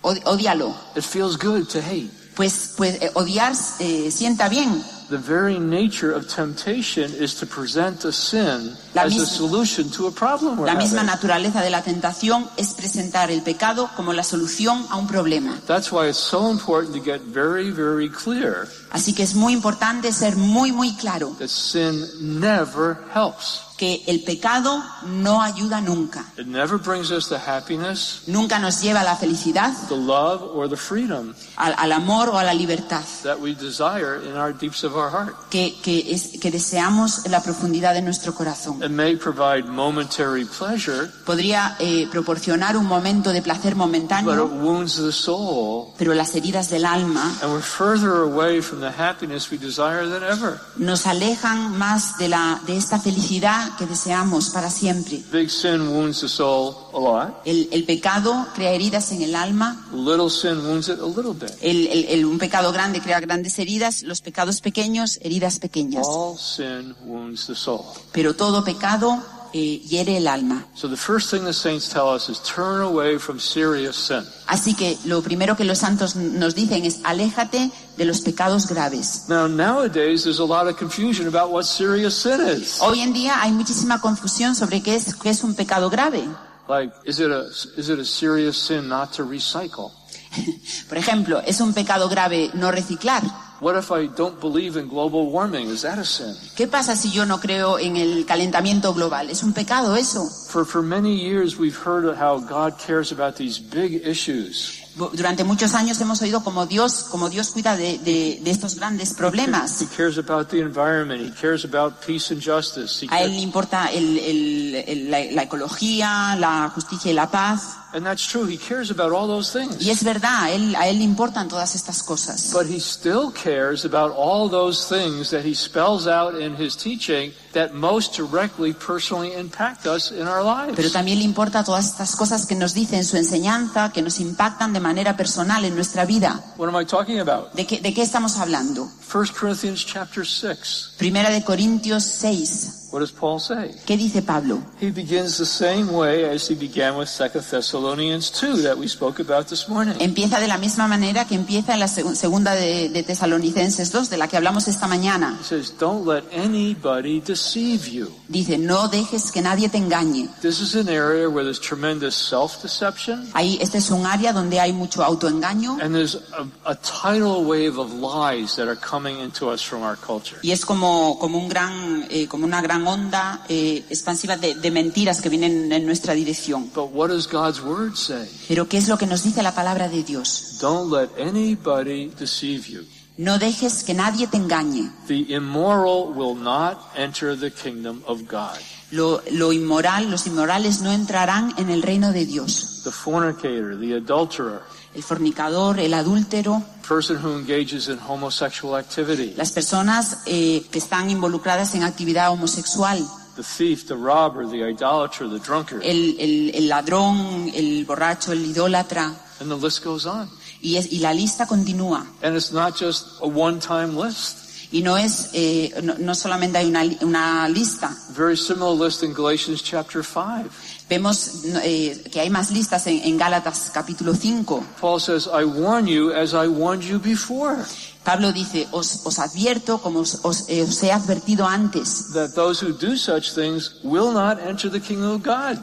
Od- Ódialo. It feels good to hate. Pues, pues eh, odiar eh, sienta bien. The very nature of temptation is to present a sin La as a solution to a problem we're La misma having. naturaleza de la tentación es presentar el pecado como la solución a un problema. That's why it's so important to get very, very clear Así que es muy importante ser muy, muy claro that sin never helps. Que el pecado no ayuda nunca. It never brings us the happiness, Nunca nos lleva a la felicidad, the love, or the freedom al, al amor o a la libertad que, que, es, que deseamos en la profundidad de nuestro corazón. It may provide momentary pleasure, Podría eh, proporcionar un momento de placer but it momentáneo, wounds the soul, pero las heridas del alma nos alejan más de, la, de esta felicidad que deseamos para siempre. Big sin wounds the soul a lot. El, el pecado crea heridas en el alma, Little sin wounds it a little bit. el, el- el- un pecado grande crea grandes heridas, los pecados pequeños, heridas pequeñas. All sin wounds the soul. Pero todo pecado eh, hiere el alma. So the first thing the saints tell us is turn away from serious sin. Así que lo primero que los santos nos dicen es aléjate de los pecados graves. Now nowadays there's a lot of confusion about what serious sin is. Hoy en día hay muchísima confusión sobre qué es, qué es un pecado grave. Like, is it a is it a serious sin not to recycle? *laughs* Por ejemplo, ¿es un pecado grave no reciclar? What if I don't believe in global warming? Is that a sin? ¿Qué pasa si yo no creo en el calentamiento global? ¿Es un pecado eso? For for many years we've heard of how God cares about these big issues. Durante muchos años hemos oído como Dios, como Dios cuida de, de- de estos grandes problemas. He cares about the environment. He cares about peace and justice. He A él le importa el- el- el- la, la ecología, la justicia y la paz. and that's true. He cares about all those things. Y es verdad, a él, a él le importan todas estas cosas. But he still cares about all those things that he spells out in his teaching that most directly personally impact us in our Pero también le importa todas estas cosas que nos dice en su enseñanza, que nos impactan de manera personal en nuestra vida. What am I talking about? ¿De qué, de qué estamos hablando? 1 Corinthians chapter 6. Primera de Corintios 6. What does Paul say? ¿Qué dice Pablo? He begins the same way as he began with 2 Thessalonians 2 that we spoke about this morning. Empieza de la misma manera que empieza en la seg- segunda de, de Tesalonicenses 2, de la que hablamos esta mañana. He says, Don't let anybody deceive you. Dice, no dejes que nadie te engañe. This is an area where there's tremendous self deception Ahí, este es un área donde hay mucho autoengaño and there's a, a tidal wave of lies that are coming into us from our culture. y es como, como, un gran, eh, como una gran onda eh, expansiva de, de mentiras que vienen en nuestra dirección. But what does God's word say? Pero ¿qué es lo que nos dice la palabra de Dios? Don't let anybody deceive you. No dejes que nadie te engañe. The immoral will not enter the kingdom of God. Lo, lo inmoral, los inmorales no entrarán en el reino de Dios. The fornicator, the adulterer, El fornicador, el adúltero, las personas eh, que están involucradas en actividad homosexual, the thief, the robber, the idolater, the drunkard, el, el- el ladrón, el borracho, el idólatra, and the list goes on. y, es- y la lista continúa. And it's not just a one-time list. Y no es, eh, no, no solamente hay una lista, Very similar list in Galatians chapter 5. Vemos eh, que hay más listas en, en Gálatas capítulo 5. Paul says, I warn you as I warned you before, Pablo dice, os, os advierto como os, os- eh, os he advertido antes,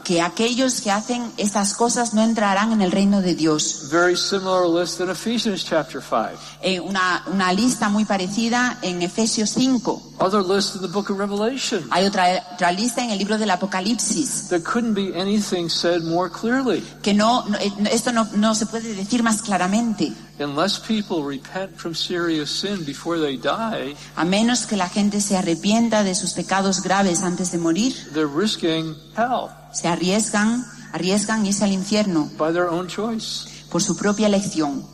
que aquellos que hacen estas cosas no entrarán en el reino de Dios. Very similar list in Ephesians chapter 5. Eh, una, una lista muy parecida en Efesios 5. Other list in the book of Revelation. Hay otra, otra lista en el libro del Apocalipsis, There couldn't be anything said more clearly. que no, no- eh, esto no, no se puede decir más claramente. Unless people repent from serious sin before they die, A menos que la gente se arrepienta de sus pecados graves antes de morir, they're risking hell se arriesgan, arriesgan irse al infierno by their own choice, por su propia elección,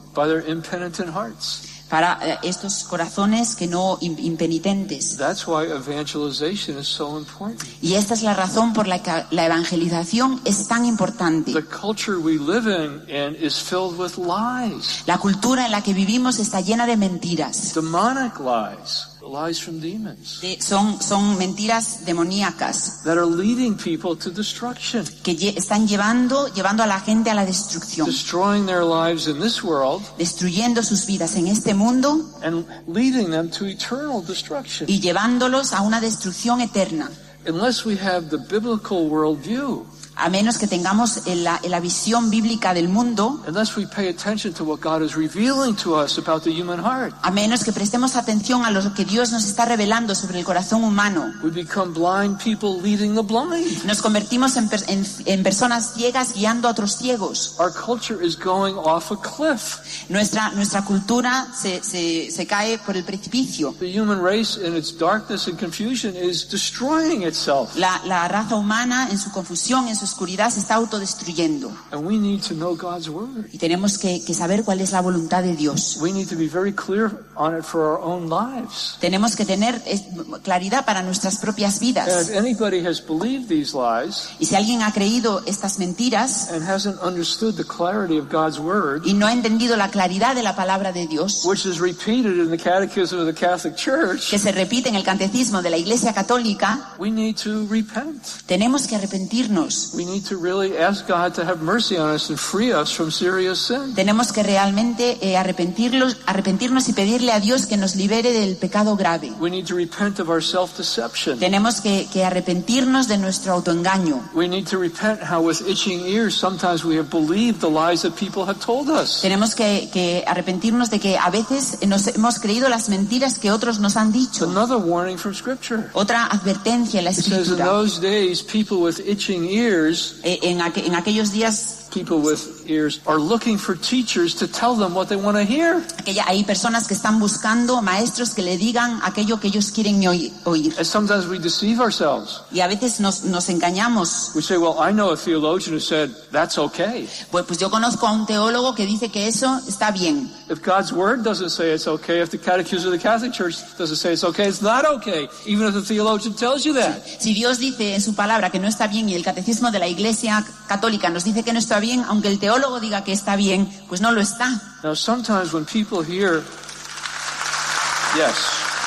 para eh, estos corazones que no im- impenitentes. That's why evangelization is so important. Y esta es la razón por la que la evangelización es tan importante. The culture we live in, in is filled with lies, La cultura en la que vivimos está llena de mentiras. demonic lies, lies from demons De- son, son mentiras demoníacas that are leading people to destruction, que lle- están llevando, llevando a la gente a la destrucción, destroying their lives in this world destruyendo sus vidas en este mundo and leading them to eternal destruction. y llevándolos a una destrucción eterna. Unless we have the biblical worldview, A menos que tengamos en la, la visión bíblica del mundo, unless we pay attention to what God is revealing to us about the human heart, a menos que prestemos atención a lo que Dios nos está revelando sobre el corazón humano, nos convertimos en, en- en personas ciegas guiando a otros ciegos. Our is going off a cliff. Nuestra, nuestra cultura se, se, se cae por el precipicio. The human race, in its darkness and confusion, is destroying itself. La, la raza humana, en su confusión, en su oscuridad, se está autodestruyendo. And we need to know God's word. Y tenemos que, que saber cuál es la voluntad de Dios. We need to be very clear on it for our own lives. Tenemos que tener eh, claridad para nuestras propias vidas. if anybody has believed these lies Y si alguien ha creído estas mentiras and hasn't understood the clarity of God's word, y no ha entendido la claridad de la palabra de Dios, which is repeated in the Catechism of the Catholic Church, que se repite en el catecismo de la Iglesia Católica, we need to repent. tenemos que arrepentirnos. We need to really ask God to have mercy on us and free us from serious sin. Tenemos que realmente eh, arrepentirlos, arrepentirnos y pedirle a Dios que nos libere del pecado grave. We need to repent of our self-deception. Tenemos que, que arrepentirnos de nuestro autoengaño. We need to repent how with itching ears sometimes we have believed the lies that people have told us. Tenemos que, que arrepentirnos de que a veces nos hemos creído las mentiras que otros nos han dicho. Another warning from Scripture. Otra advertencia en la It says in escritura. those days, people with itching ears, En, aqu- en aquellos días people with ears, are looking for teachers to tell them what they want to hear. aquella, hay personas que están buscando maestros que le digan aquello que ellos quieren oí- oír. And sometimes we deceive ourselves. Y a veces nos, nos engañamos. We say, well, I know a theologian who said, that's okay. Pues, pues yo conozco a un teólogo que dice que eso está bien. If God's word doesn't say it's okay, if the Catechism of the Catholic Church doesn't say it's okay, it's not okay, even if the theologian tells you that. Si Dios dice en su palabra que no está bien y el catecismo de la Iglesia Católica nos dice que no está bien, aunque el teólogo diga que está bien, pues no lo está. Now, sometimes when people hear, yes,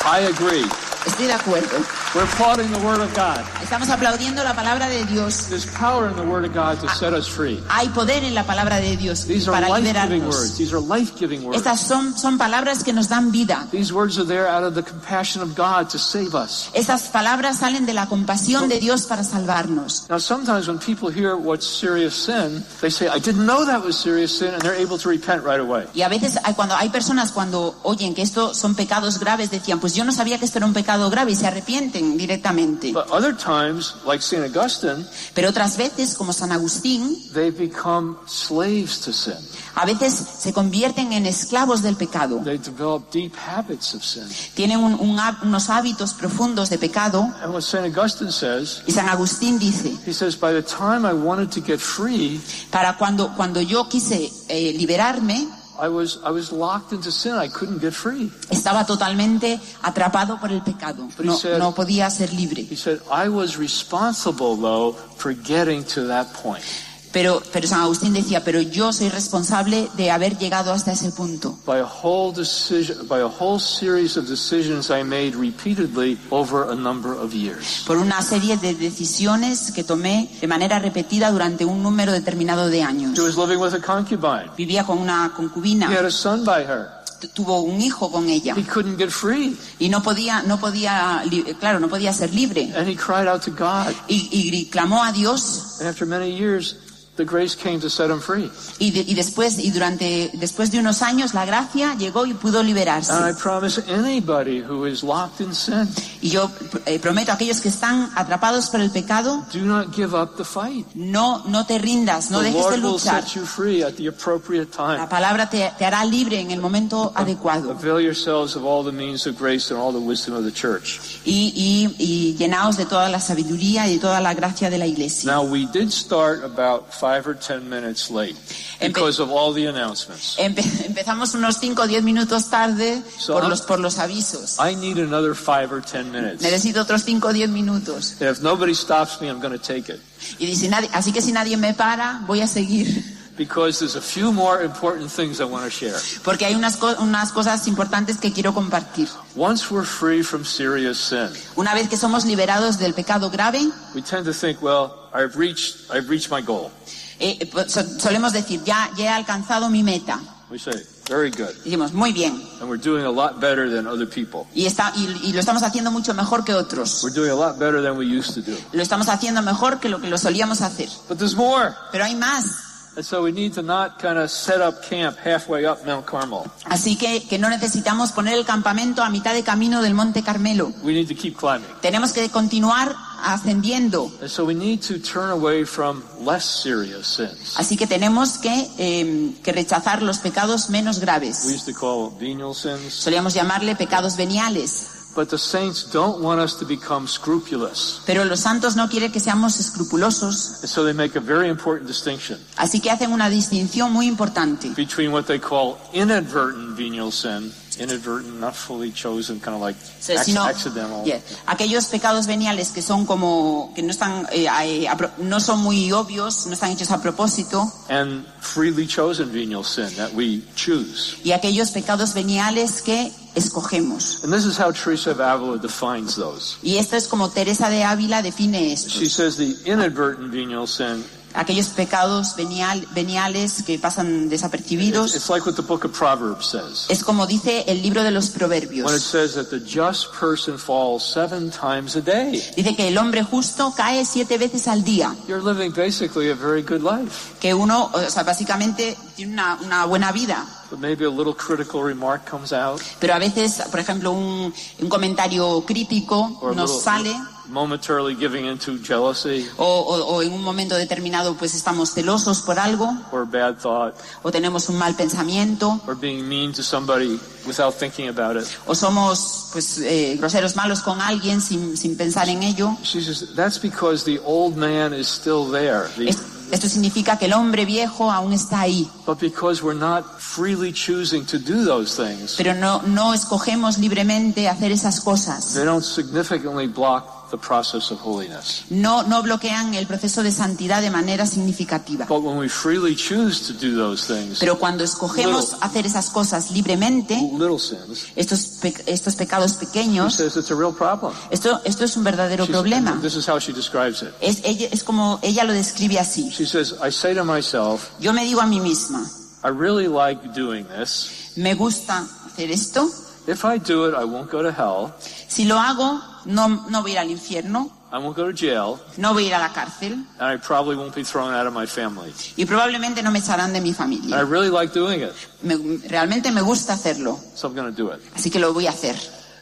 I agree, Estoy de acuerdo. We're applauding the word of God. Estamos aplaudiendo la palabra de Dios. There's power in the word of God to set us free. Hay poder en la palabra de Dios These are para life-giving liberarnos. words. These are life-giving words. Estas son, son palabras que nos dan vida. These words are there out of the compassion of God to save us. Estas palabras salen de la compasión de Dios para salvarnos. Now, sometimes when people hear what's serious sin, they say, I didn't know that was serious sin, and they're able to repent right away. Y a veces hay, cuando hay personas cuando oyen que esto son pecados graves, decían, pues yo no sabía que esto era un pecado grave y se arrepienten directamente. But other times, like St. Augustine, Pero otras veces, como San Agustín, they become slaves to sin. a veces se convierten en esclavos del pecado. They develop deep habits of sin. Tienen un- un unos hábitos profundos de pecado. And what St. Augustine says, Y San Agustín dice, he says, by the time I wanted to get free, para cuando, cuando yo quise eh, liberarme, I was, I was locked into sin. I couldn't get free. estaba totalmente atrapado por el pecado. No, said- no podía ser libre. He said, I was responsible, though, for getting to that point. Pero, pero San Agustín decía, pero yo soy responsable de haber llegado hasta ese punto. by a whole decision, by a whole series of decisions I made repeatedly over a number of years. Por una serie de decisiones que tomé de manera repetida durante un número determinado de años. He was living with a concubine. Vivía con una He concubina, had a son by her. tu- tuvo un hijo con ella He couldn't get free, y no podía, no podía, claro, no podía ser libre. and he cried out to God. Y, y clamó a Dios And after many years, the grace came to set him free. y, de- y después y durante después de unos años la gracia llegó y pudo liberarse. And I promise anybody who is locked in sin, Y yo eh, prometo a aquellos que están atrapados por el pecado, do not give up the fight. no no te rindas, no the dejes de will luchar. set you free at the appropriate La palabra te, te hará libre en el momento adecuado. Avail yourselves of all the means of grace and all the wisdom of the church. Y, y, y llenaos de toda la sabiduría y de toda la gracia de la iglesia. Now, we did start about five or ten minutes late because of all the announcements. Empe- *laughs* empezamos unos 5 o 10 minutos tarde So por I'm- los, por los avisos. I need another five or ten minutes. Necesito otros 5 o 10 minutos. And if nobody stops me, I'm going to take it. Y nadie, así que si nadie me para, voy a seguir. Because there's a few more important things I want to share. Porque hay unas, co- unas cosas importantes que quiero compartir. Once we're free from serious sin, Una vez que somos liberados del pecado grave, we tend to think, well, I've reached, I've reached my goal. eh, pues, so- solemos decir, ya, ya he alcanzado mi meta. We say, very good. Decimos, muy bien. And we're doing a lot better than other people. Y, está, y, y lo estamos haciendo mucho mejor que otros. We're doing a lot better than we used to do. Lo estamos haciendo mejor que lo que lo solíamos hacer. But there's more. Pero hay más. And so we need to not kind of set up camp halfway up Mount Carmel. Así que, que no necesitamos poner el campamento a mitad de camino del Monte Carmelo. We need to keep climbing. Tenemos que continuar ascendiendo. And so we need to turn away from less serious sins. Así que tenemos que, eh, que rechazar los pecados menos We graves. used to call venial sins. Solíamos llamarle pecados veniales. But the saints don't want us to become scrupulous. Pero los santos no quieren que seamos escrupulosos. And so they make a very important distinction Así que hacen una distinción muy importante between what they call inadvertent venial sin, inadvertent, not fully chosen, kind of like So, sino- accidental, yeah, aquellos pecados veniales que son como que no están eh, a no son muy obvios, no están hechos a propósito, and freely chosen venial sin that we choose. y aquellos pecados veniales que escogemos. And this is how Teresa of Avila defines those. Y esto es como Teresa de Ávila define She esto. says the inadvertent venial sin, Aquellos pecados venial- veniales que pasan desapercibidos. it's like what the book of Proverbs says. Es como dice el libro de los When it proverbios. says that the just person falls seven times a day. Dice que el hombre justo cae siete veces al día. You're living basically a very good life. Que uno, o sea, básicamente una, una buena vida. But maybe a little critical remark comes out, Pero a veces, por ejemplo, un, un comentario crítico or nos sale momentarily giving into jealousy o, o- o en un momento determinado pues estamos celosos por algo or bad thought o tenemos un mal pensamiento or being mean to somebody without thinking about it. o somos pues eh, groseros malos con alguien sin, sin pensar en ello. She says that's because the old man is still there. The- Es- esto significa que el hombre viejo aún está ahí, but because we're not freely choosing to do those things, pero no, no escogemos libremente hacer esas cosas. they don't significantly block the process of holiness. No, no bloquean el proceso de santidad de manera significativa. But when we freely choose to do those things, Pero cuando escogemos hacer esas cosas libremente, little sins, estos, pe- estos pecados she pequeños, says it's a real problem. esto, esto es un verdadero She's- problema. This is how she describes it. Es, ella- es como ella lo describe así. She says, I say to myself, Yo me digo a mí misma, I really like doing this. me gusta hacer esto. If I do it, I won't go to hell. Si lo hago, no, no voy a ir al infierno, I won't go to jail. no voy a ir a la cárcel And I probably won't be thrown out of my family. y probablemente no me echarán de mi And I familia. really like doing it. Me- realmente me gusta hacerlo, So I'm going to do it. así que lo voy a hacer.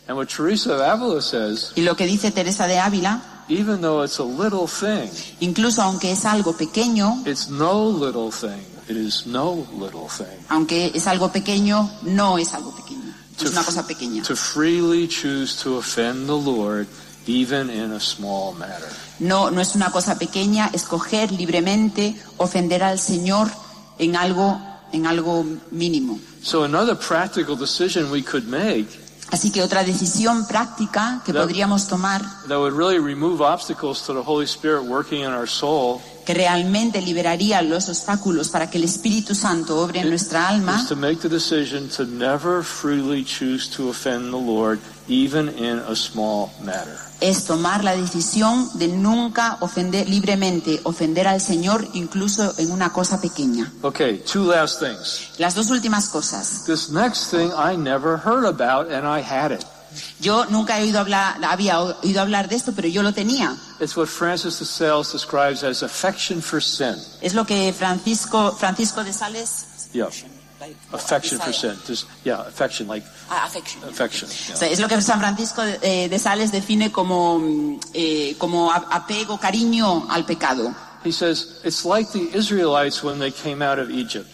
And what Teresa of Avila says, Y lo que dice Teresa de Ávila, even though it's a little thing, incluso aunque es algo pequeño, it's no little thing. It is no little thing. aunque es algo pequeño, no es algo pequeño. Es una cosa pequeña. To freely choose to offend the Lord, even in a small matter. No, no es una cosa pequeña escoger libremente ofender al Señor en algo, en algo mínimo. So another practical decision we could make Así que otra decisión práctica que That- podríamos tomar that would really remove obstacles to the Holy Spirit working in our soul que realmente liberaría los obstáculos para que el Espíritu Santo obre en nuestra alma, is to make the decision to never freely choose to offend the Lord, even in a small matter. es tomar la decisión de nunca ofender libremente, ofender al Señor incluso en una cosa pequeña. Okay, two last things. Las dos últimas cosas. This next thing I never heard about, and I had it. Yo nunca he oído hablar, había oído hablar de esto, pero yo lo tenía. It's what Francis de Sales describes as affection for sin. Es lo que Francisco, Francisco de Sales. Yeah. Affection for sin. Just, yeah, affection, like Ah, affection. affection. O yeah. sea, es lo que San Francisco eh, de Sales define como, mm, eh, como apego, cariño al pecado. He says it's like the Israelites when they came out of Egypt.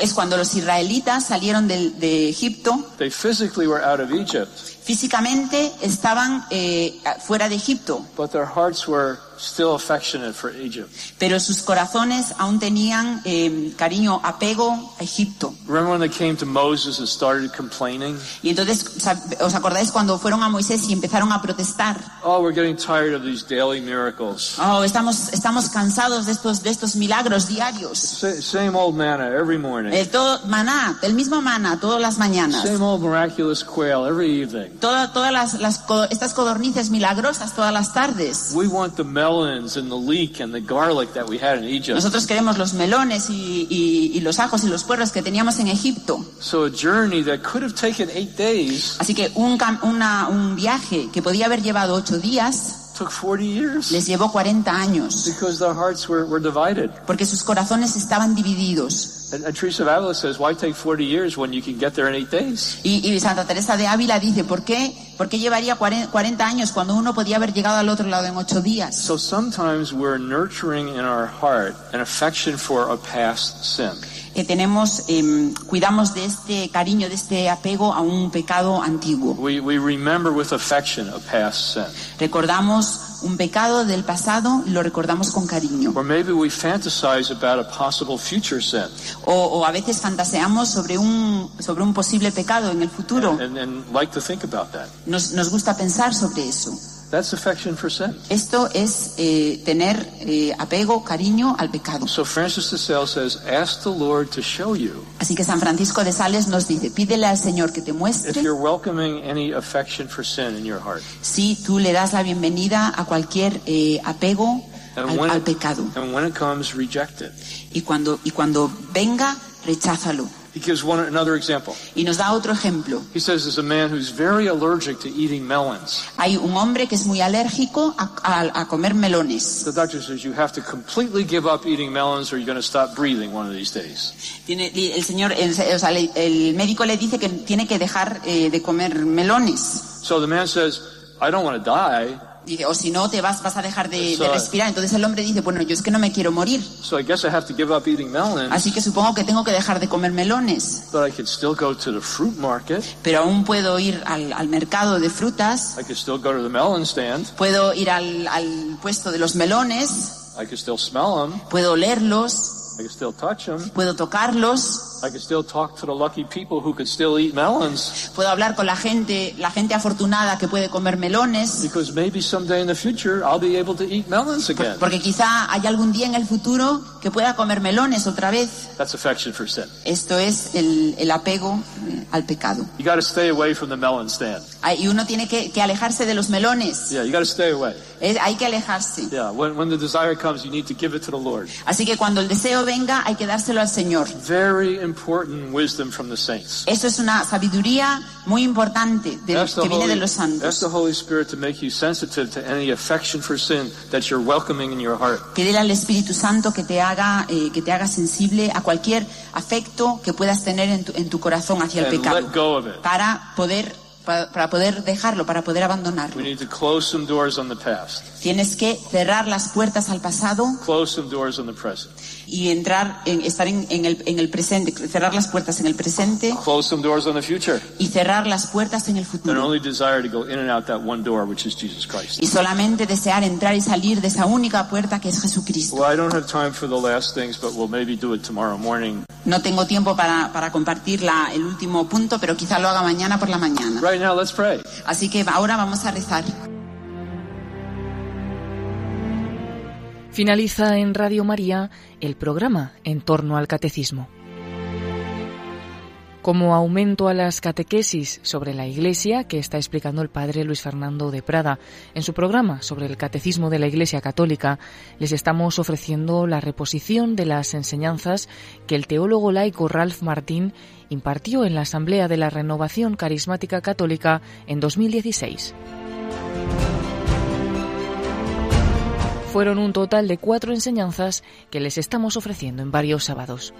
Es cuando los israelitas salieron del- de Egipto, They physically were out of Egypt, físicamente estaban eh, fuera de Egipto, but their hearts were still affectionate for Egypt. pero sus corazones aún tenían eh, cariño, apego a Egipto. Remember when they came to Moses and started complaining? Y entonces, ¿sab- ¿os acordáis cuando fueron a Moisés y empezaron a protestar? Oh, we're getting tired of these daily miracles. Oh, estamos, estamos cansados de estos, de estos milagros diarios. Sa- Same old manna every morning. El todo, maná, el mismo maná, todas las mañanas. Same old miraculous quail every evening. Toda- todas las, las estas codornices milagrosas todas las tardes. We want the melons and the leek and the garlic that we had in Egypt. Nosotros queremos los melones y, y- y los ajos y los puerros que teníamos en Egipto. So a journey that could have taken eight days Así que un, cam- una- un viaje que podía haber llevado ocho días took 40 years les llevó 40 años, because their hearts were, were divided. porque sus corazones estaban divididos. And, and Teresa of Avila says, why take 40 years when you can get there in eight days? Y, y Santa Teresa de Ávila dice, ¿por qué, ¿por qué llevaría 40 40 años cuando uno podía haber llegado al otro lado en ocho días? So sometimes we're nurturing in our heart an affection for a past sin. Que tenemos, em, cuidamos de este cariño, de este apego a un pecado antiguo. We, we remember with affection a past sin. Recordamos un pecado del pasado lo recordamos con cariño. Or maybe we fantasize about a possible future sin O, o a veces fantaseamos sobre un, sobre un posible pecado en el futuro. and, and like to think about that. Nos, nos gusta pensar sobre eso. That's affection for sin. Esto es eh, tener eh, apego, cariño al pecado. So Francis de Sales says, ask the Lord to show you Así que San Francisco de Sales nos dice, pídele al Señor que te if muestre you're welcoming any affection for sin in your heart. si tú le das la bienvenida a cualquier eh, apego And al, when, al it, pecado. and when it comes, reject it. Y cuando, y cuando venga, recházalo. He gives one another example. Y nos da otro ejemplo. He says there's a man who's very allergic to eating melons. Hay un hombre que es muy alérgico a, a- a comer melones. The doctor says you have to completely give up eating melons or you're going to stop breathing one of these days. Tiene, el señor, el, o sea, el médico le dice que tiene que dejar eh, de comer melones. So the man says, I don't want to die, Dice, o si no te vas, vas a dejar de, respirar. Entonces el hombre dice, bueno, yo es que no me quiero morir. so I guess I have to give up eating melons, Así que supongo que tengo que dejar de comer melones. but I could still go to the fruit market. Pero aún puedo ir al, al mercado de frutas. I could still go to the melon stand. Puedo ir al, al puesto de los melones. I could still smell them. Puedo olerlos. I could still touch them. Puedo tocarlos. I could still talk to the lucky people who could still eat melons Puedo hablar con la gente, la gente afortunada que puede comer melones. because maybe someday in the future I'll be able to eat melons again. Porque quizá hay algún día en el futuro que pueda comer melones otra vez. That's affection for sin. Esto es el, el apego eh, al pecado. You got to stay away from the melon stand. Y uno tiene que, que alejarse de los melones. Yeah, you got to stay away. Es- hay que alejarse. Yeah, when, when the desire comes, you need to give it to the Lord. Así que cuando el deseo venga, hay que dárselo al Señor. Very important wisdom from the saints. Eso es una sabiduría muy importante de- Ask que viene de los ask santos. the Holy Spirit to make you sensitive to any affection for sin that you're welcoming in your heart. Pídele al Espíritu Santo que te haga, eh, que te haga sensible a cualquier afecto que puedas tener en tu, en tu corazón hacia el And pecado. let go of it. Para poder, para, para poder dejarlo, para poder abandonarlo. We need to close some doors on the past, Tienes que cerrar las puertas al pasado close some doors on the present, y entrar, en, estar en, en el, en el presente, cerrar las puertas en el presente close some doors on the future, y cerrar las puertas en el futuro. only desire to go in and out that one door, which is Jesus Christ. Y solamente desear entrar y salir de esa única puerta que es Jesucristo. Well, I don't have time for the last things, but we'll maybe do it tomorrow morning. No tengo tiempo para, para compartir la- el último punto, pero quizá lo haga mañana por la mañana. Right now, let's pray. Así que ahora vamos a rezar. Finaliza en Radio María el programa En torno al Catecismo. Como aumento a las catequesis sobre la Iglesia que está explicando el padre Luis Fernando de Prada en su programa sobre el Catecismo de la Iglesia Católica, les estamos ofreciendo la reposición de las enseñanzas que el teólogo laico Ralph Martín impartió en la Asamblea de la Renovación Carismática Católica en 2016. Fueron un total de cuatro enseñanzas que les estamos ofreciendo en varios sábados.